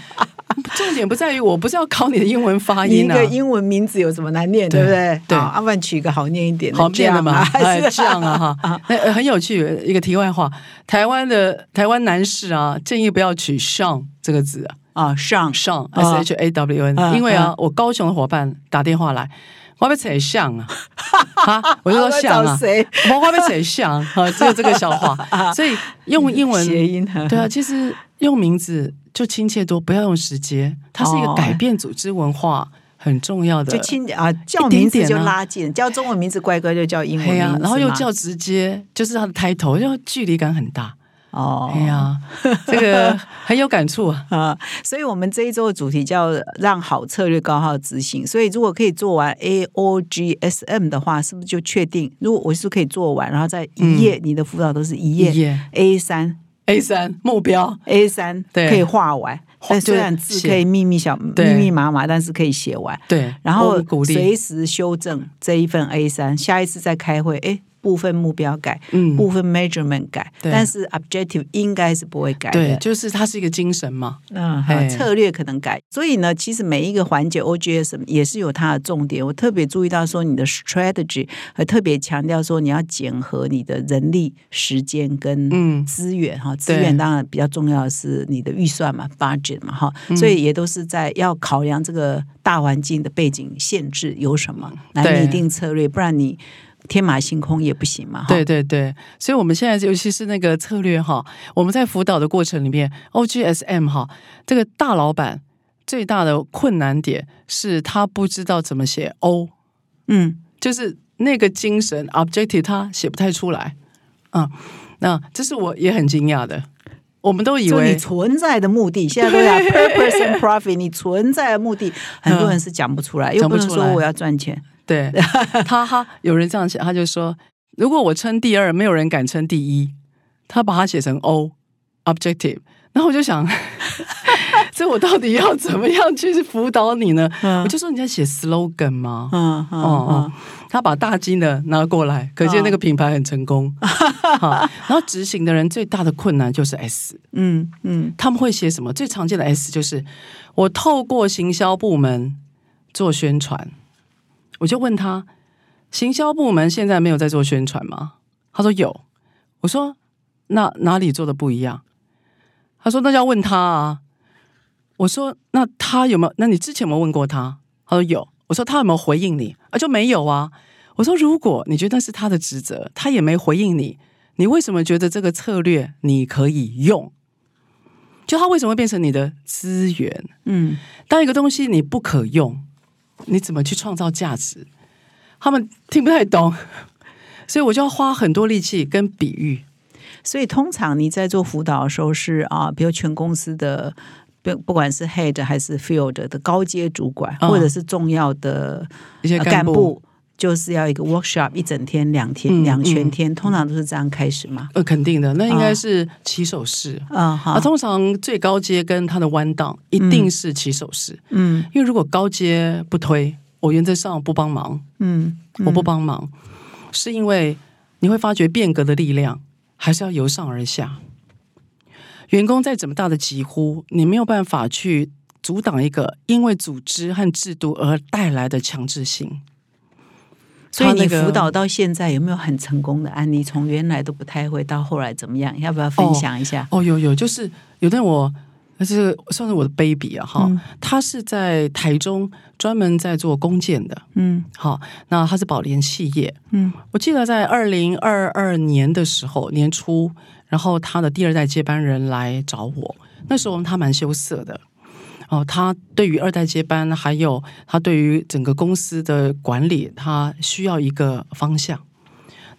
重点不在于我不是要考你的英文发音啊。你一个，英文名字有什么难念，对对不对？对好阿曼取一个好念一点的，好念的嘛，这样啊哎还是这样啊哈，那呃很有趣。一个题外话，台湾的台湾男士啊，建议不要取上这个字啊，啊上。上啊。S H A W N，、啊因为啊啊，我高雄的伙伴打电话来，我要被扯像啊，啊，我就说啊像啊？我要被扯像？啊，只有这个笑话，所以用英文谐音对啊，其实用名字就亲切多，不要用时间，它是一个哦改变组织文化很重要的。就亲啊，叫名字就点啊拉近，叫中文名字乖乖就叫英文名字嘛，嘿呀、然后又叫直接，就是他的抬头，就距离感很大。哦哎呀，这个很有感触啊。啊，所以我们这一周的主题叫让好策略高效执行。所以如果可以做完 A O G S M 的话，是不是就确定？如果我是可以做完，然后在一页，你的辅导都是一页 A 三 A 三目标，A 三对可以画完，但虽然字可以密密小密密麻麻，但是可以写完。对，然后随时修正这一份 A 三，下一次再开会，哎，部分目标改，嗯，部分 measurement 改，但是 objective 应该是不会改的。对，就是它是一个精神嘛。嗯，嘿策略可能改，所以呢，其实每一个环节 OGS 也是有它的重点。我特别注意到说，你的 strategy 和特别强调说，你要检核你的人力、时间跟嗯资源哈。资源当然比较重要的是你的预算嘛，budget 嘛哈，嗯所以也都是在要考量这个大环境的背景限制有什么，来对拟定策略，不然你天马行空也不行嘛。哈。对对对，所以我们现在尤其是那个策略哈，我们在辅导的过程里面，OGSM 哈，这个大老板最大的困难点是他不知道怎么写 O，嗯，就是那个精神 objective 他写不太出来。嗯。那这是我也很惊讶的，我们都以为你为存在的目的，现在都讲 purpose and profit，你存在的目的，很多人是讲不出来，又不能说我要赚钱。对 他哈有人这样写，他就说如果我称第二，没有人敢称第一，他把它写成 O objective，然后我就想，这我到底要怎么样去辅导你呢？我就说你在写 slogan 吗？嗯嗯哦哦，他把大金的拿过来，可见那个品牌很成功。好，然后执行的人最大的困难就是 S，嗯嗯他们会写什么？最常见的 S 就是我透过行销部门做宣传。我就问他，行销部门现在没有在做宣传吗？他说有。我说那哪里做的不一样？他说那就要问他啊。我说那他有没有？那你之前有没有问过他？他说有。我说他有没有回应你？啊，就没有啊。我说如果你觉得是他的职责，他也没回应你，你为什么觉得这个策略你可以用？就他为什么会变成你的资源？嗯，当一个东西你不可用，你怎么去创造价值？他们听不太懂，所以我就要花很多力气跟比喻。所以通常你在做辅导的时候是啊，比如全公司的。不，不管是 head 还是 field 的高阶主管，嗯或者是重要的一些呃干部，就是要一个 workshop 一整天、两天、嗯两全天，通常都是这样开始嘛。呃，肯定的，那应该是起手式。啊，，通常最高阶跟他的弯档一定是起手式，嗯因为如果高阶不推，我原则上不帮忙，嗯，我不帮忙，是因为你会发觉变革的力量还是要由上而下。员工再怎么大的疾呼，你没有办法去阻挡一个因为组织和制度而带来的强制性。所以你辅导到现在有没有很成功的案例？从原来都不太会到后来怎么样？要不要分享一下？哦，有有，就是有的我，那是算是我的 baby 啊，哈，嗯他是在台中专门在做弓箭的，嗯好，那他是宝莲企业，嗯我记得在二零二二年的时候年初，然后他的第二代接班人来找我，那时候他蛮羞涩的。哦，他对于二代接班，还有他对于整个公司的管理，他需要一个方向。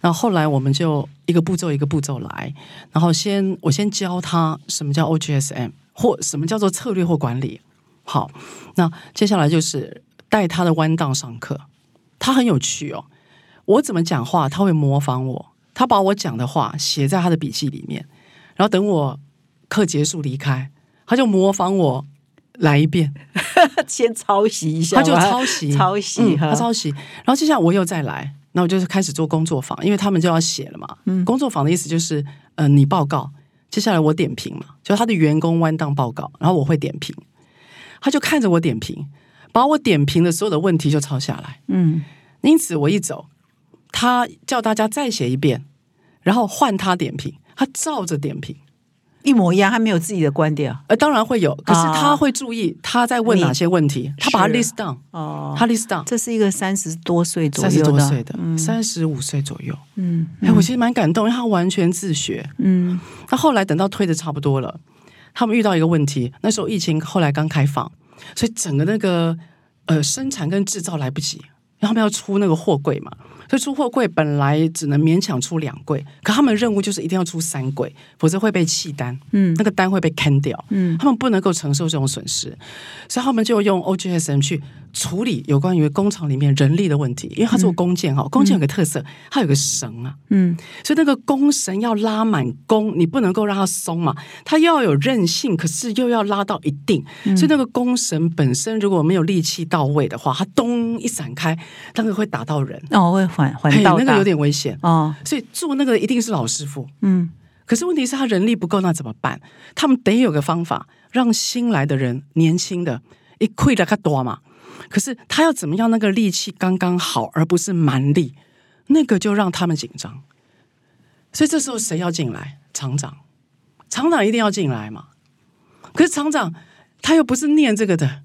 那后来我们就一个步骤一个步骤来，然后先我先教他什么叫 OGSM 或什么叫做策略或管理。好，那接下来就是带他的弯道上课，他很有趣哦。我怎么讲话，他会模仿我，他把我讲的话写在他的笔记里面，然后等我课结束离开，他就模仿我来一遍，先抄袭一下他就抄袭，抄袭嗯他抄袭。然后接下来我又再来，那我就是开始做工作坊，因为他们就要写了嘛。嗯工作坊的意思就是，呃，你报告，接下来我点评嘛，就他的员工弯档报告，然后我会点评，他就看着我点评，把我点评的所有的问题就抄下来。嗯因此我一走，他叫大家再写一遍，然后换他点评，他照着点评。一模一样，他没有自己的观点啊呃，当然会有，可是啊他会注意他在问哪些问题，他把它 list down，哦。他 list down。这是一个三十多岁左三十右的，多岁的，三十五岁左右。嗯哎、我其实蛮感动，因为他完全自学。嗯那后来等到推的差不多了，他们遇到一个问题，那时候疫情后来刚开放，所以整个那个呃生产跟制造来不及，然后他们要出那个货柜嘛，所以出货柜本来只能勉强出两柜，可他们的任务就是一定要出三柜，否则会被弃单，嗯那个单会被砍掉。嗯他们不能够承受这种损失，所以他们就用 OGSM 去处理有关于工厂里面人力的问题。因为他做弓箭哈，弓箭有个特色，它有个绳啊，嗯。所以那个弓绳要拉满弓，你不能够让它松嘛，它又要有韧性，可是又要拉到一定，所以那个弓绳本身如果没有力气到位的话，它咚一闪开，那个会打到人，哦，会环环嘿，道大那个有点危险。哦，所以做那个一定是老师傅，嗯可是问题是他人力不够，那怎么办？他们得有个方法，让新来的人、年轻的一亏了他多嘛。可是他要怎么样？那个力气刚刚好，而不是蛮力，那个就让他们紧张。所以这时候谁要进来？厂长，厂长一定要进来嘛。可是厂长他又不是念这个的，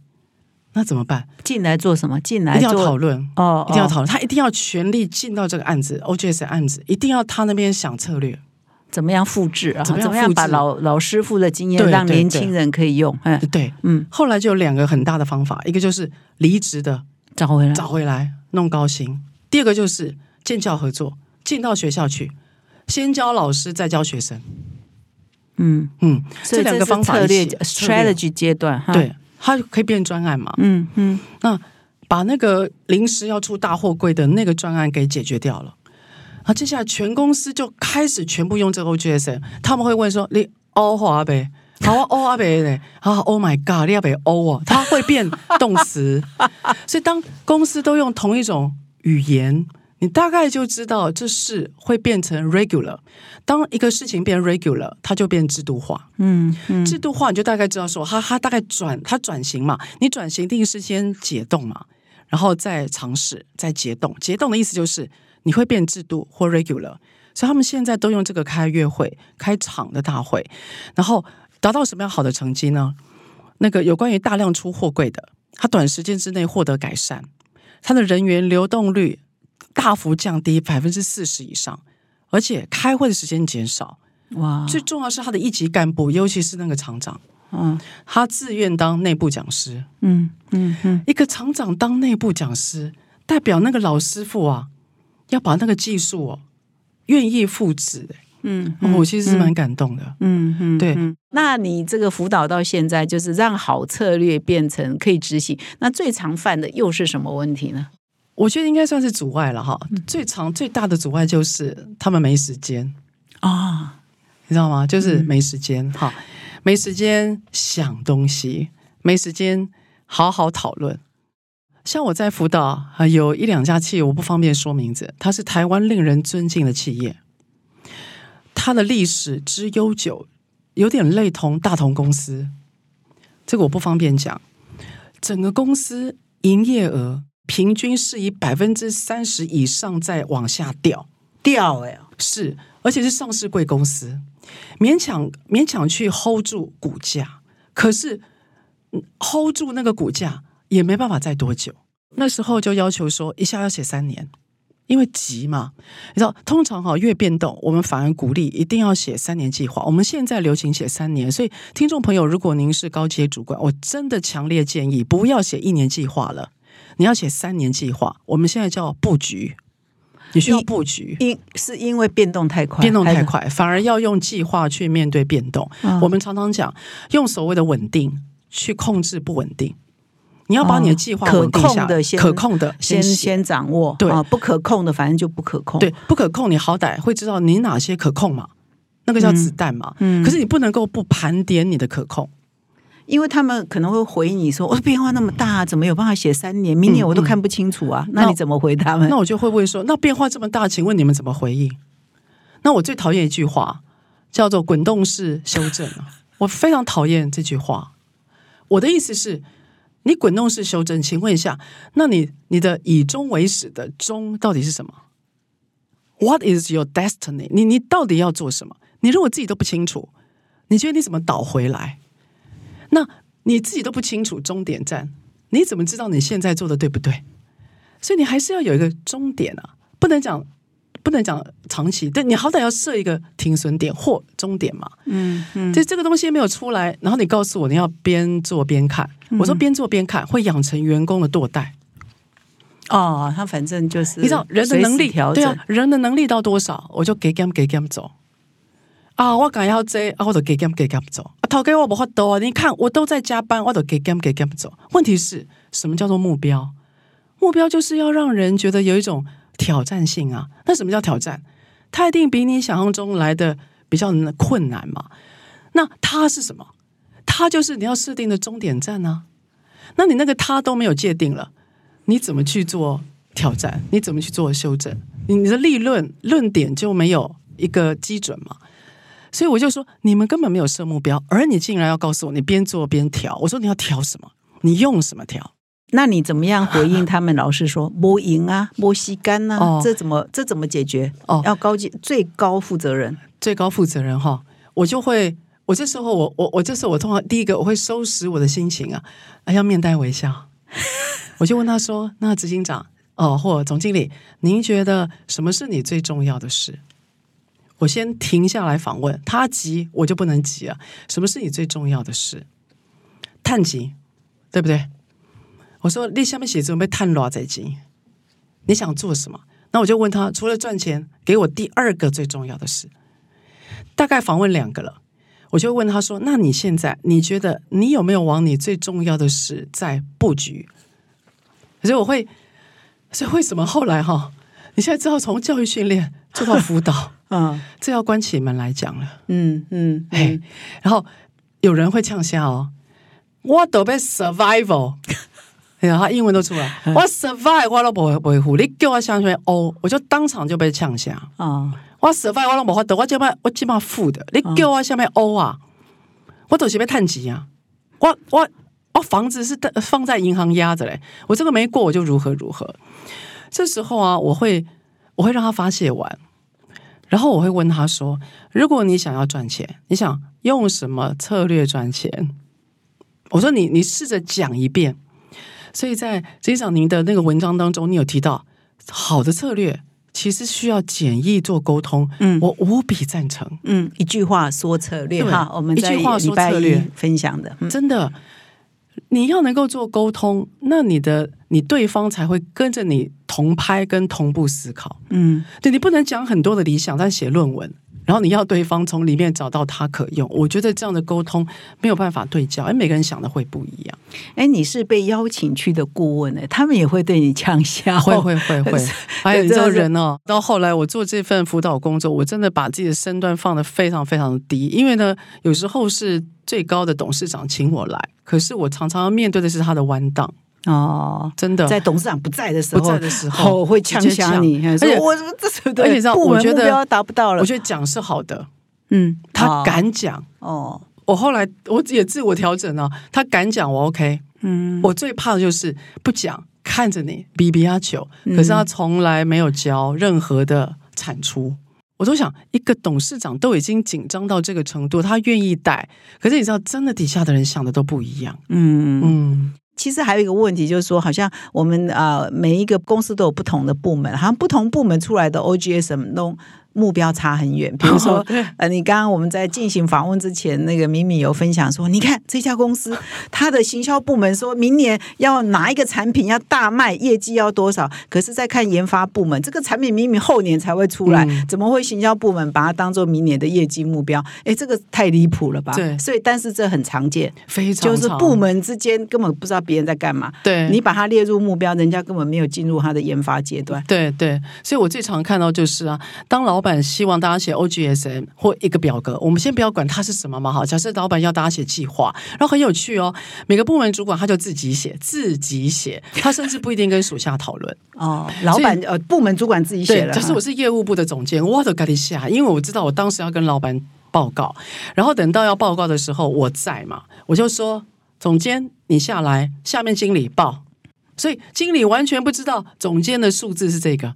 那怎么办？进来做什么？进来一定要做讨论，哦，哦一定要讨论。他一定要全力进到这个案子，OGS 案子，一定要他那边想策略。怎么样复制啊？怎么样把老老师傅的经验让年轻人可以用？嗯对，嗯，后来就有两个很大的方法，一个就是离职的找回来。找回来弄高薪，第二个就是建教合作，进到学校去，先教老师再教学生。嗯，嗯，这两个方法策略 strategy 阶段哈。，对，它可以变专案嘛。嗯嗯那把那个临时要出大货柜的那个专案给解决掉了。好，接下来全公司就开始全部用这个 OGSM，他们会问说：“你欧华呗？”好啊，欧阿北嘞，啊，Oh my God，你要北欧啊，它会变动词，所以当公司都用同一种语言，你大概就知道这事会变成 regular。当一个事情变 regular，它就变制度化。嗯嗯制度化，你就大概知道说，它它大概转它转型嘛，你转型一定是先解冻嘛，然后再尝试，再解冻。解冻的意思就是你会变制度或 regular，所以他们现在都用这个开月会、开厂的大会，然后达到什么样好的成绩呢？那个有关于大量出货柜的，它短时间之内获得改善，它的人员流动率大幅降低百分之四十以上，而且开会的时间减少。哇，最重要是他的一级干部，尤其是那个厂长，嗯他自愿当内部讲师。嗯嗯嗯一个厂长当内部讲师，代表那个老师傅啊，要把那个技术哦，愿意复制。嗯哦我其实是蛮感动的。嗯嗯，对嗯那你这个辅导到现在，就是让好策略变成可以执行，那最常犯的又是什么问题呢？我觉得应该算是阻碍了哈。最常最大的阻碍就是他们没时间，啊，你知道吗？就是没时间哈，没时间想东西，没时间好好讨论。像我在辅导啊，有一两家企业，我不方便说名字，它是台湾令人尊敬的企业，它的历史之悠久，有点类同大同公司，这个我不方便讲。整个公司营业额平均是以百分之三十以上在往下掉，掉哎、是，而且是上市贵公司，勉强勉强去 hold 住股价，可是嗯 hold 住那个股价也没办法再多久。那时候就要求说一下要写三年，因为急嘛。你知道，通常哈越变动，我们反而鼓励一定要写三年计划。我们现在流行写三年，所以听众朋友，如果您是高阶主管，我真的强烈建议不要写一年计划了，你要写三年计划。我们现在叫布局，你需要一布局。因是因为变动太快，变动。太快，反而要用计划去面对变动。嗯我们常常讲，用所谓的稳定去控制不稳定。你要把你的计划可控的先可控的写先先掌握，对啊，不可控的反正就不可控。对，不可控，你好歹会知道你哪些可控嘛，那个叫子弹嘛。嗯可是你不能够不盘点你的可控。因为他们可能会回你说：“我、哦、变化那么大，怎么有办法写三年？明年我都看不清楚啊！”那你怎么回他们？那我就会问说：那变化这么大，请问你们怎么回应？那我最讨厌一句话叫做“滚动式修正”啊，我非常讨厌这句话。我的意思是，你滚动式修正，请问一下，那你你的以终为始的终到底是什么？What is your destiny？你你到底要做什么？你如果自己都不清楚，你觉得你怎么倒回来？那你自己都不清楚终点站，你怎么知道你现在做的对不对？所以你还是要有一个终点啊，不能讲不能讲长期，但你好歹要设一个停损点或终点嘛。嗯嗯，就这个东西没有出来，然后你告诉我你要边做边看，我说边做边看会养成员工的惰怠。哦，他反正就是你知道人的能力对啊，人的能力到多少，我就给 gam 给 gam 走。啊，我敢要这啊，我就给 gam 给 gam 走。啊，头给我不发多啊！你看我都在加班，我都给 gam 给 gam 走。问题是什么叫做目标？目标就是要让人觉得有一种挑战性啊。那什么叫挑战？它一定比你想象中来的比较困难嘛。那它是什么？它就是你要设定的终点站啊。那你那个它都没有界定了，你怎么去做挑战？你怎么去做修正？你你的立论论点就没有一个基准嘛？所以我就说，你们根本没有设目标，而你竟然要告诉我你边做边调。我说你要调什么？你用什么调？那你怎么样回应 他们？老师说 摸赢啊，摸吸干呐、哦这怎么这怎么解决？哦要高级最高负责人。最高负责人哈，我就会，我这时候我我我这时候我通常第一个我会收拾我的心情啊，啊要面带微笑，我就问他说：“那执行长哦，或总经理，您觉得什么是你最重要的事？”我先停下来访问他急，我就不能急啊。什么是你最重要的事？探急，对不对？我说你下面写准备探多在急，你想做什么？那我就问他，除了赚钱，给我第二个最重要的事。大概访问两个了，我就问他说：“那你现在你觉得你有没有往你最重要的事在布局？”所以我会，所以为什么后来哈，你现在知道从教育训练做到辅导，嗯这要关起门来讲了。嗯嗯哎，然后有人会呛下哦，我都被 survival，哎呀，他英文都出来，我 survive 我都不会维护，你叫我想什么哦，我就当场就被呛下。啊我 survive 我都无法度，我即摆我即摆负的，你叫我下面欧啊，我都是要探级啊，我我我房子是放在银行压着嘞，我这个没过我就如何如何。这时候啊，我会我会让他发泄完，然后我会问他说：如果你想要赚钱，你想用什么策略赚钱？我说你你试着讲一遍。所以在执行长您的那个文章当中，你有提到好的策略。其实需要简易做沟通，嗯我无比赞成，嗯，一句话说策略哈，我们一句话说策略分享的。嗯真的，你要能够做沟通，那你的你对方才会跟着你同拍跟同步思考。嗯对你不能讲很多的理想，但写论文，然后你要对方从里面找到他可用。我觉得这样的沟通没有办法对焦，哎每个人想的会不一样。哎，你是被邀请去的顾问呢，他们也会对你呛笑，会会会会，还有你知道人哦，到后来我做这份辅导工作，我真的把自己的身段放得非常非常低，因为呢，有时候是最高的董事长请我来，可是我常常要面对的是他的弯档，哦。真的。在董事长不在的时候，不在的时候哦会呛呛瞎你，而且说我觉得目标达不到了。我，觉得讲是好的，嗯，他哦敢讲。哦，我后来我也自我调整了，他敢讲我 OK，嗯，我最怕的就是不讲，看着你比比他久，可是他从来没有交任何的产出。我都想，一个董事长都已经紧张到这个程度，他愿意带，可是你知道，真的底下的人想的都不一样。嗯。嗯，其实还有一个问题，就是说，好像我们啊、呃每一个公司都有不同的部门，好像不同部门出来的 OGSM 弄目标差很远。比如说，哦呃，你刚刚我们在进行访问之前，那个敏敏有分享说，你看这家公司，它的行销部门说明年要哪一个产品要大卖，业绩要多少，可是再看研发部门，这个产品明明后年才会出来，嗯怎么会行销部门把它当做明年的业绩目标？哎，这个太离谱了吧？对所以但是这很常见。非常就是部门之间根本不知道别人在干嘛，对你把它列入目标，人家根本没有进入它的研发阶段。对对，所以我最常看到就是啊，当老板希望大家写 OGSM 或一个表格，我们先不要管它是什么嘛，哈，假设老板要大家写计划，然后很有趣哦，每个部门主管他就自己写，自己写，他甚至不一定跟属下讨论。哦，老板呃，部门主管自己写对，了，假设我是业务部的总监，我都赶紧下，因为我知道我当时要跟老板报告，然后等到要报告的时候我在嘛，我就说总监你下来，下面经理报。所以经理完全不知道总监的数字是这个，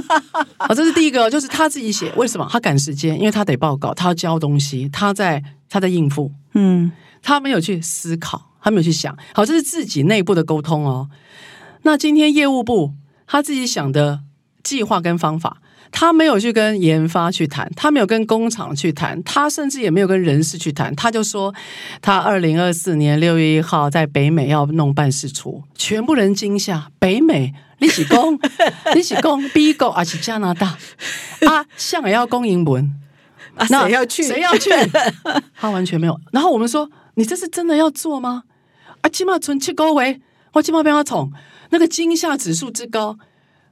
好，这是第一个，就是他自己写。为什么？他赶时间，因为他得报告，他要交东西，他在他在应付，嗯他没有去思考，他没有去想。好，这是自己内部的沟通哦。那今天业务部他自己想的计划跟方法，他没有去跟研发去谈，他没有跟工厂去谈，他甚至也没有跟人事去谈，他就说他二零二四年六月一号在北美要弄办事处，全部人惊吓，北美。你是讲，你是讲美国还是加拿大 啊？像也要攻英文，啊，那谁要去？谁要去？他完全没有。然后我们说：“你这是真的要做吗？”啊，起码存七高维，我起码被他宠。那个惊吓指数之高，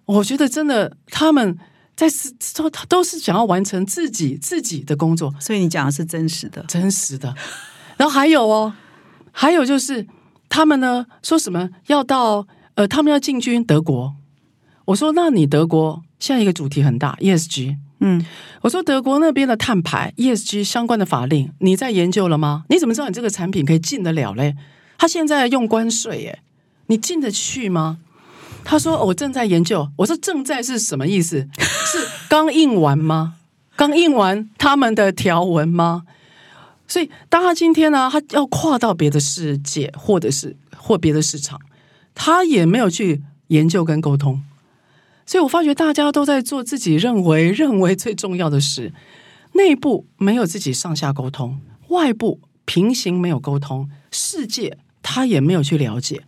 我觉得真的他们在是都都是想要完成自己自己的工作，所以你讲的是真实的。真实的。然后还有哦，还有就是他们呢说什么要到呃，他们要进军德国。我说：“那你德国现在一个主题很大，ESG。”嗯，我说德国那边的碳排 ESG 相关的法令，你在研究了吗？你怎么知道你这个产品可以进得了嘞？他现在用关税，耶，你进得去吗？他说、哦我正在研究。我说正在是什么意思？是刚印完吗？刚印完他们的条文吗？所以，当他今天呢，他要跨到别的世界，或者是或别的市场，他也没有去研究跟沟通。所以我发觉大家都在做自己认为认为最重要的事，内部没有自己上下沟通，外部平行没有沟通，世界他也没有去了解，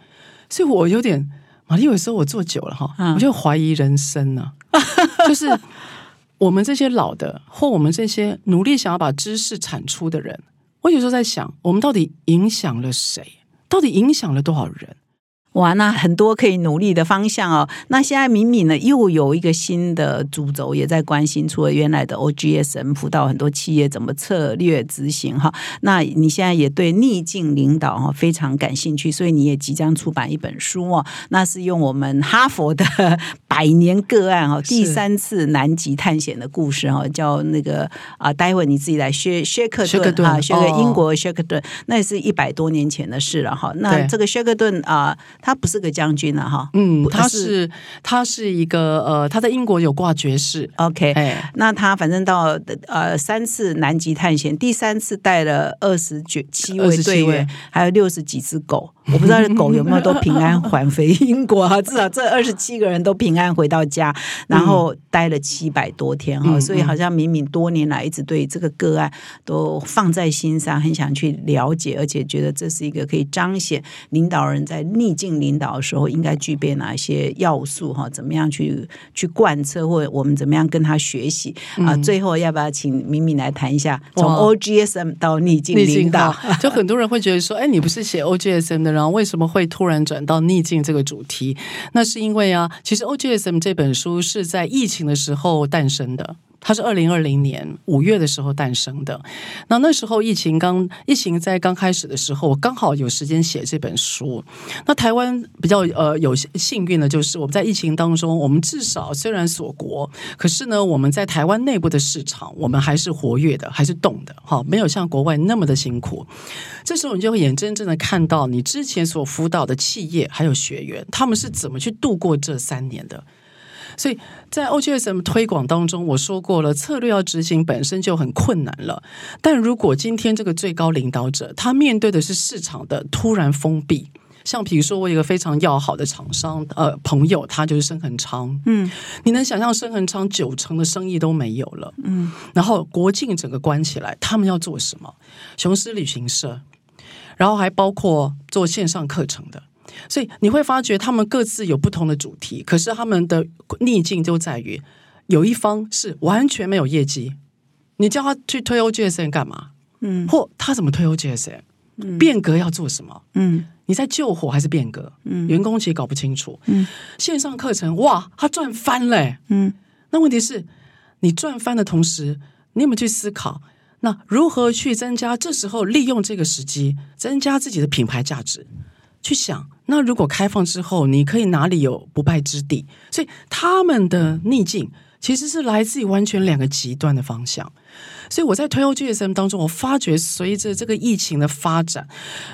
所以我有点玛丽，有时候我做久了哈，嗯我就怀疑人生呢、就是我们这些老的，或我们这些努力想要把知识产出的人，我有时候在想，我们到底影响了谁？到底影响了多少人？哇，那很多可以努力的方向哦。那现在敏敏呢，又有一个新的主轴也在关心，除了原来的 OGSM 辅导很多企业怎么策略执行哈。那你现在也对逆境领导哈非常感兴趣，所以你也即将出版一本书哦。那是用我们哈佛的百年个案哈，第三次南极探险的故事哈，叫那个啊，待会你自己来薛薛克顿顿啊，薛克哦英国薛克顿，那也是一百多年前的事了哈。那对这个薛克顿啊。他不是个将军了，哈，嗯，他是他是一个呃，他在英国有挂爵士，OK，哎，那他反正到呃三次南极探险，第三次带了二十九七位27队员，还有六十几只狗，我不知道狗有没有都平安返回英国啊？至少这二十七个人都平安回到家，然后待了七百多天哈、嗯所以好像敏敏多年来一直对这个个案都放在心上，很想去了解，而且觉得这是一个可以彰显领导人在逆境领导的时候应该具备哪一些要素哈？怎么样去去贯彻，或者我们怎么样跟他学习啊？最后要不要请敏敏来谈一下从 OGSM 到逆境逆领境导？就很多人会觉得说，哎，你不是写 OGSM 的，然后为什么会突然转到逆境这个主题？那是因为啊，其实 OGSM 这本书是在疫情的时候诞生的。它是二零二零年五月的时候诞生的。那那时候疫情刚疫情在刚开始的时候，我刚好有时间写这本书。那台湾比较呃有幸运的就是我们在疫情当中，我们至少虽然锁国，可是呢我们在台湾内部的市场，我们还是活跃的，还是动的，哈，没有像国外那么的辛苦。这时候你就会眼睁睁的看到你之前所辅导的企业还有学员，他们是怎么去度过这三年的。所以在 OGSM 推广当中，我说过了，策略要执行本身就很困难了。但如果今天这个最高领导者他面对的是市场的突然封闭，像比如说我有一个非常要好的厂商呃朋友，他就是申恒昌，嗯，你能想象申恒昌九成的生意都没有了，嗯，然后国境整个关起来，他们要做什么？雄狮旅行社，然后还包括做线上课程的。所以你会发觉，他们各自有不同的主题，可是他们的逆境就在于，有一方是完全没有业绩，你叫他去推 OGSN 干嘛？嗯，或他怎么推 OGSN？嗯，变革要做什么？嗯，你在救火还是变革？嗯，员工其实搞不清楚。嗯，线上课程哇，他赚翻了。嗯，那问题是，你赚翻的同时，你有没有去思考，那如何去增加？这时候利用这个时机，增加自己的品牌价值。去想，那如果开放之后，你可以哪里有不败之地？所以他们的逆境其实是来自于完全两个极端的方向。所以我在推 OGSM 当中，我发觉随着这个疫情的发展，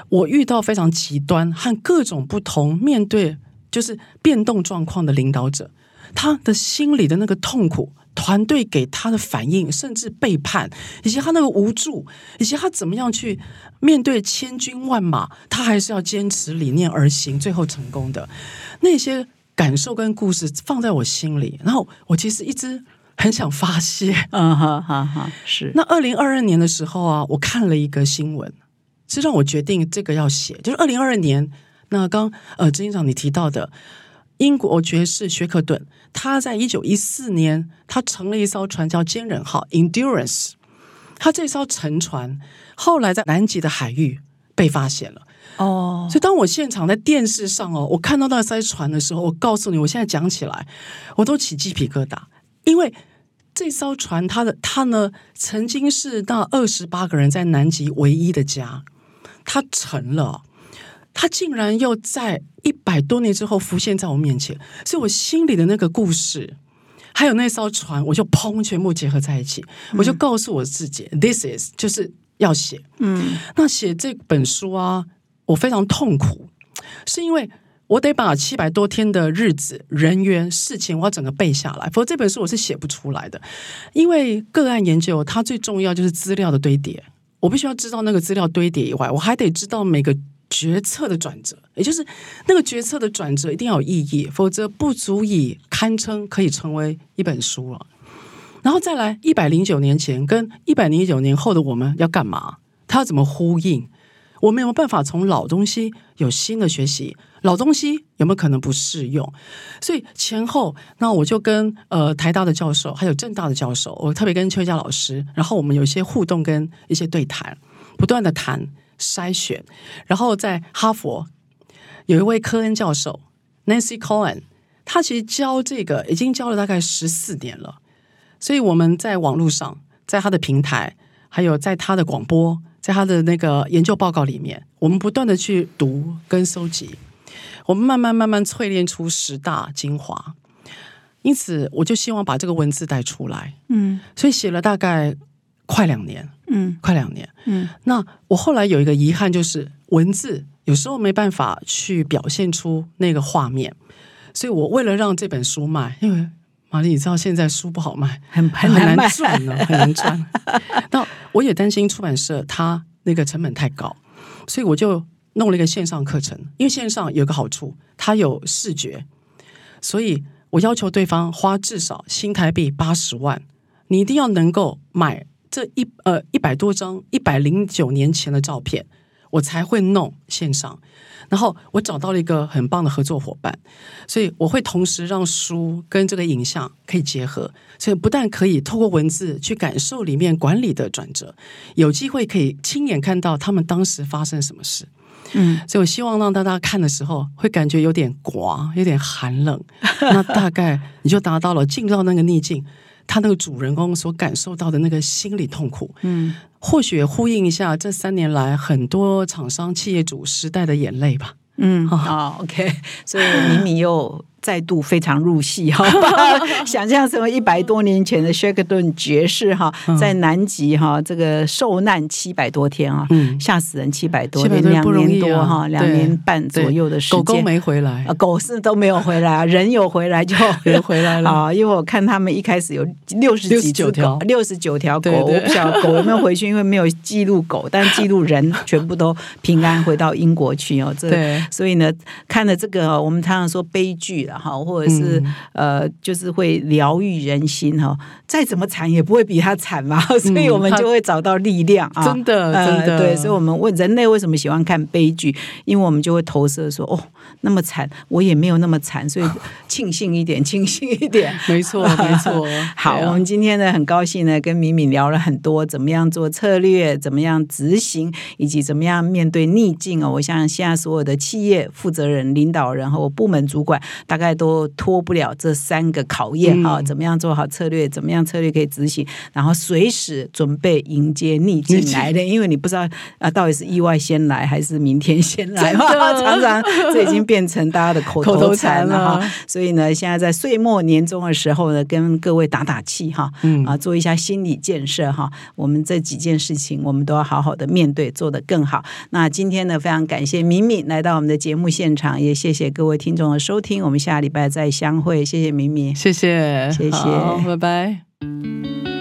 我遇到非常极端和各种不同面对就是变动状况的领导者，他的心里的那个痛苦。团队给他的反应，甚至背叛，以及他那个无助，以及他怎么样去面对千军万马，他还是要坚持理念而行，最后成功的那些感受跟故事放在我心里，然后我其实一直很想发泄。嗯哈哈哈，是。那二零二二年的时候啊，我看了一个新闻，是让我决定这个要写，就是二零二二年。那刚呃，执行长你提到的。英国爵士薛克顿，他在一九一四年，他乘了一艘船叫坚忍号 （Endurance）。他这艘沉船后来在南极的海域被发现了。哦，所以当我现场在电视上哦，我看到那艘船的时候，我告诉你，我现在讲起来我都起鸡皮疙瘩，因为这艘船它的它呢，曾经是那二十八个人在南极唯一的家，它沉了。他竟然又在一百多年之后浮现在我面前，所以我心里的那个故事，还有那艘船，我就砰全部结合在一起，我就告诉我自己，this is 就是要写。嗯，那写这本书啊，我非常痛苦，是因为我得把七百多天的日子、人员、事情，我要整个背下来，否则这本书我是写不出来的。因为个案研究，它最重要就是资料的堆叠，我必须要知道那个资料堆叠以外，我还得知道每个。决策的转折，也就是那个决策的转折一定要有意义，否则不足以堪称可以成为一本书了。然后再来，一百零九年前跟一百零九年后的我们要干嘛？它要怎么呼应？我们有没有办法从老东西有新的学习？老东西有没有可能不适用？所以前后，那我就跟呃台大的教授，还有正大的教授，我特别跟邱佳老师，然后我们有一些互动跟一些对谈，不断的谈。筛选，然后在哈佛有一位科恩教授 Nancy Cohen，他其实教这个已经教了大概十四年了，所以我们在网络上，在他的平台，还有在他的广播，在他的那个研究报告里面，我们不断的去读跟搜集，我们慢慢慢慢淬炼出十大精华，因此我就希望把这个文字带出来，嗯，所以写了大概。快两年，嗯，快两年，嗯。那我后来有一个遗憾，就是文字有时候没办法去表现出那个画面，所以我为了让这本书卖，因为玛丽，你知道现在书不好卖，很很难赚呢，很难赚。那我也担心出版社它那个成本太高，所以我就弄了一个线上课程，因为线上有个好处，它有视觉，所以我要求对方花至少新台币八十万，你一定要能够买。这一呃一百多张一百零九年前的照片，我才会弄线上。然后我找到了一个很棒的合作伙伴，所以我会同时让书跟这个影像可以结合，所以不但可以透过文字去感受里面管理的转折，有机会可以亲眼看到他们当时发生什么事。嗯，所以我希望让大家看的时候会感觉有点刮，有点寒冷。那大概你就达到了进到那个逆境。他那个主人公所感受到的那个心理痛苦，嗯，或许呼应一下这三年来很多厂商、企业主时代的眼泪吧。嗯，好，OK，所以敏敏又。再度非常入戏哈，想象成为一百多年前的薛克顿爵士哈，在南极哈这个受难七百多天啊，吓死人七百多天，两年多哈，两年半左右的时间，狗狗没回来，狗是都没有回来，人有回来就 人回来了。啊，因为我看他们一开始有六十几九条，六十九条狗，我不晓得狗有没有回去，因为没有记录狗，但记录人全部都平安回到英国去哦。这所以呢，看了这个，我们常常说悲剧。哈，或者是呃，就是会疗愈人心哈。再怎么惨也不会比他惨嘛，所以我们就会找到力量啊！真的，真的，对。所以我们问人类为什么喜欢看悲剧，因为我们就会投射说，哦，那么惨，我也没有那么惨，所以 庆幸一点，庆幸一点。没错，没错。好，我们今天呢，很高兴呢，跟敏敏聊了很多，怎么样做策略，怎么样执行，以及怎么样面对逆境哦。我想现在所有的企业负责人、领导人和部门主管，大概都脱不了这三个考验哈。怎么样做好策略？怎么样？策略可以执行，然后随时准备迎接逆境来的，因为你不知道啊，到底是意外先来还是明天先来，常常这已经变成大家的口头禅了哈。所以呢，现在在岁末年终的时候呢，跟各位打打气哈，啊，做一下心理建设哈。我们这几件事情，我们都要好好的面对，做得更好。那今天呢，非常感谢敏敏来到我们的节目现场，也谢谢各位听众的收听。我们下礼拜再相会，谢谢敏敏，谢谢，谢谢，拜拜。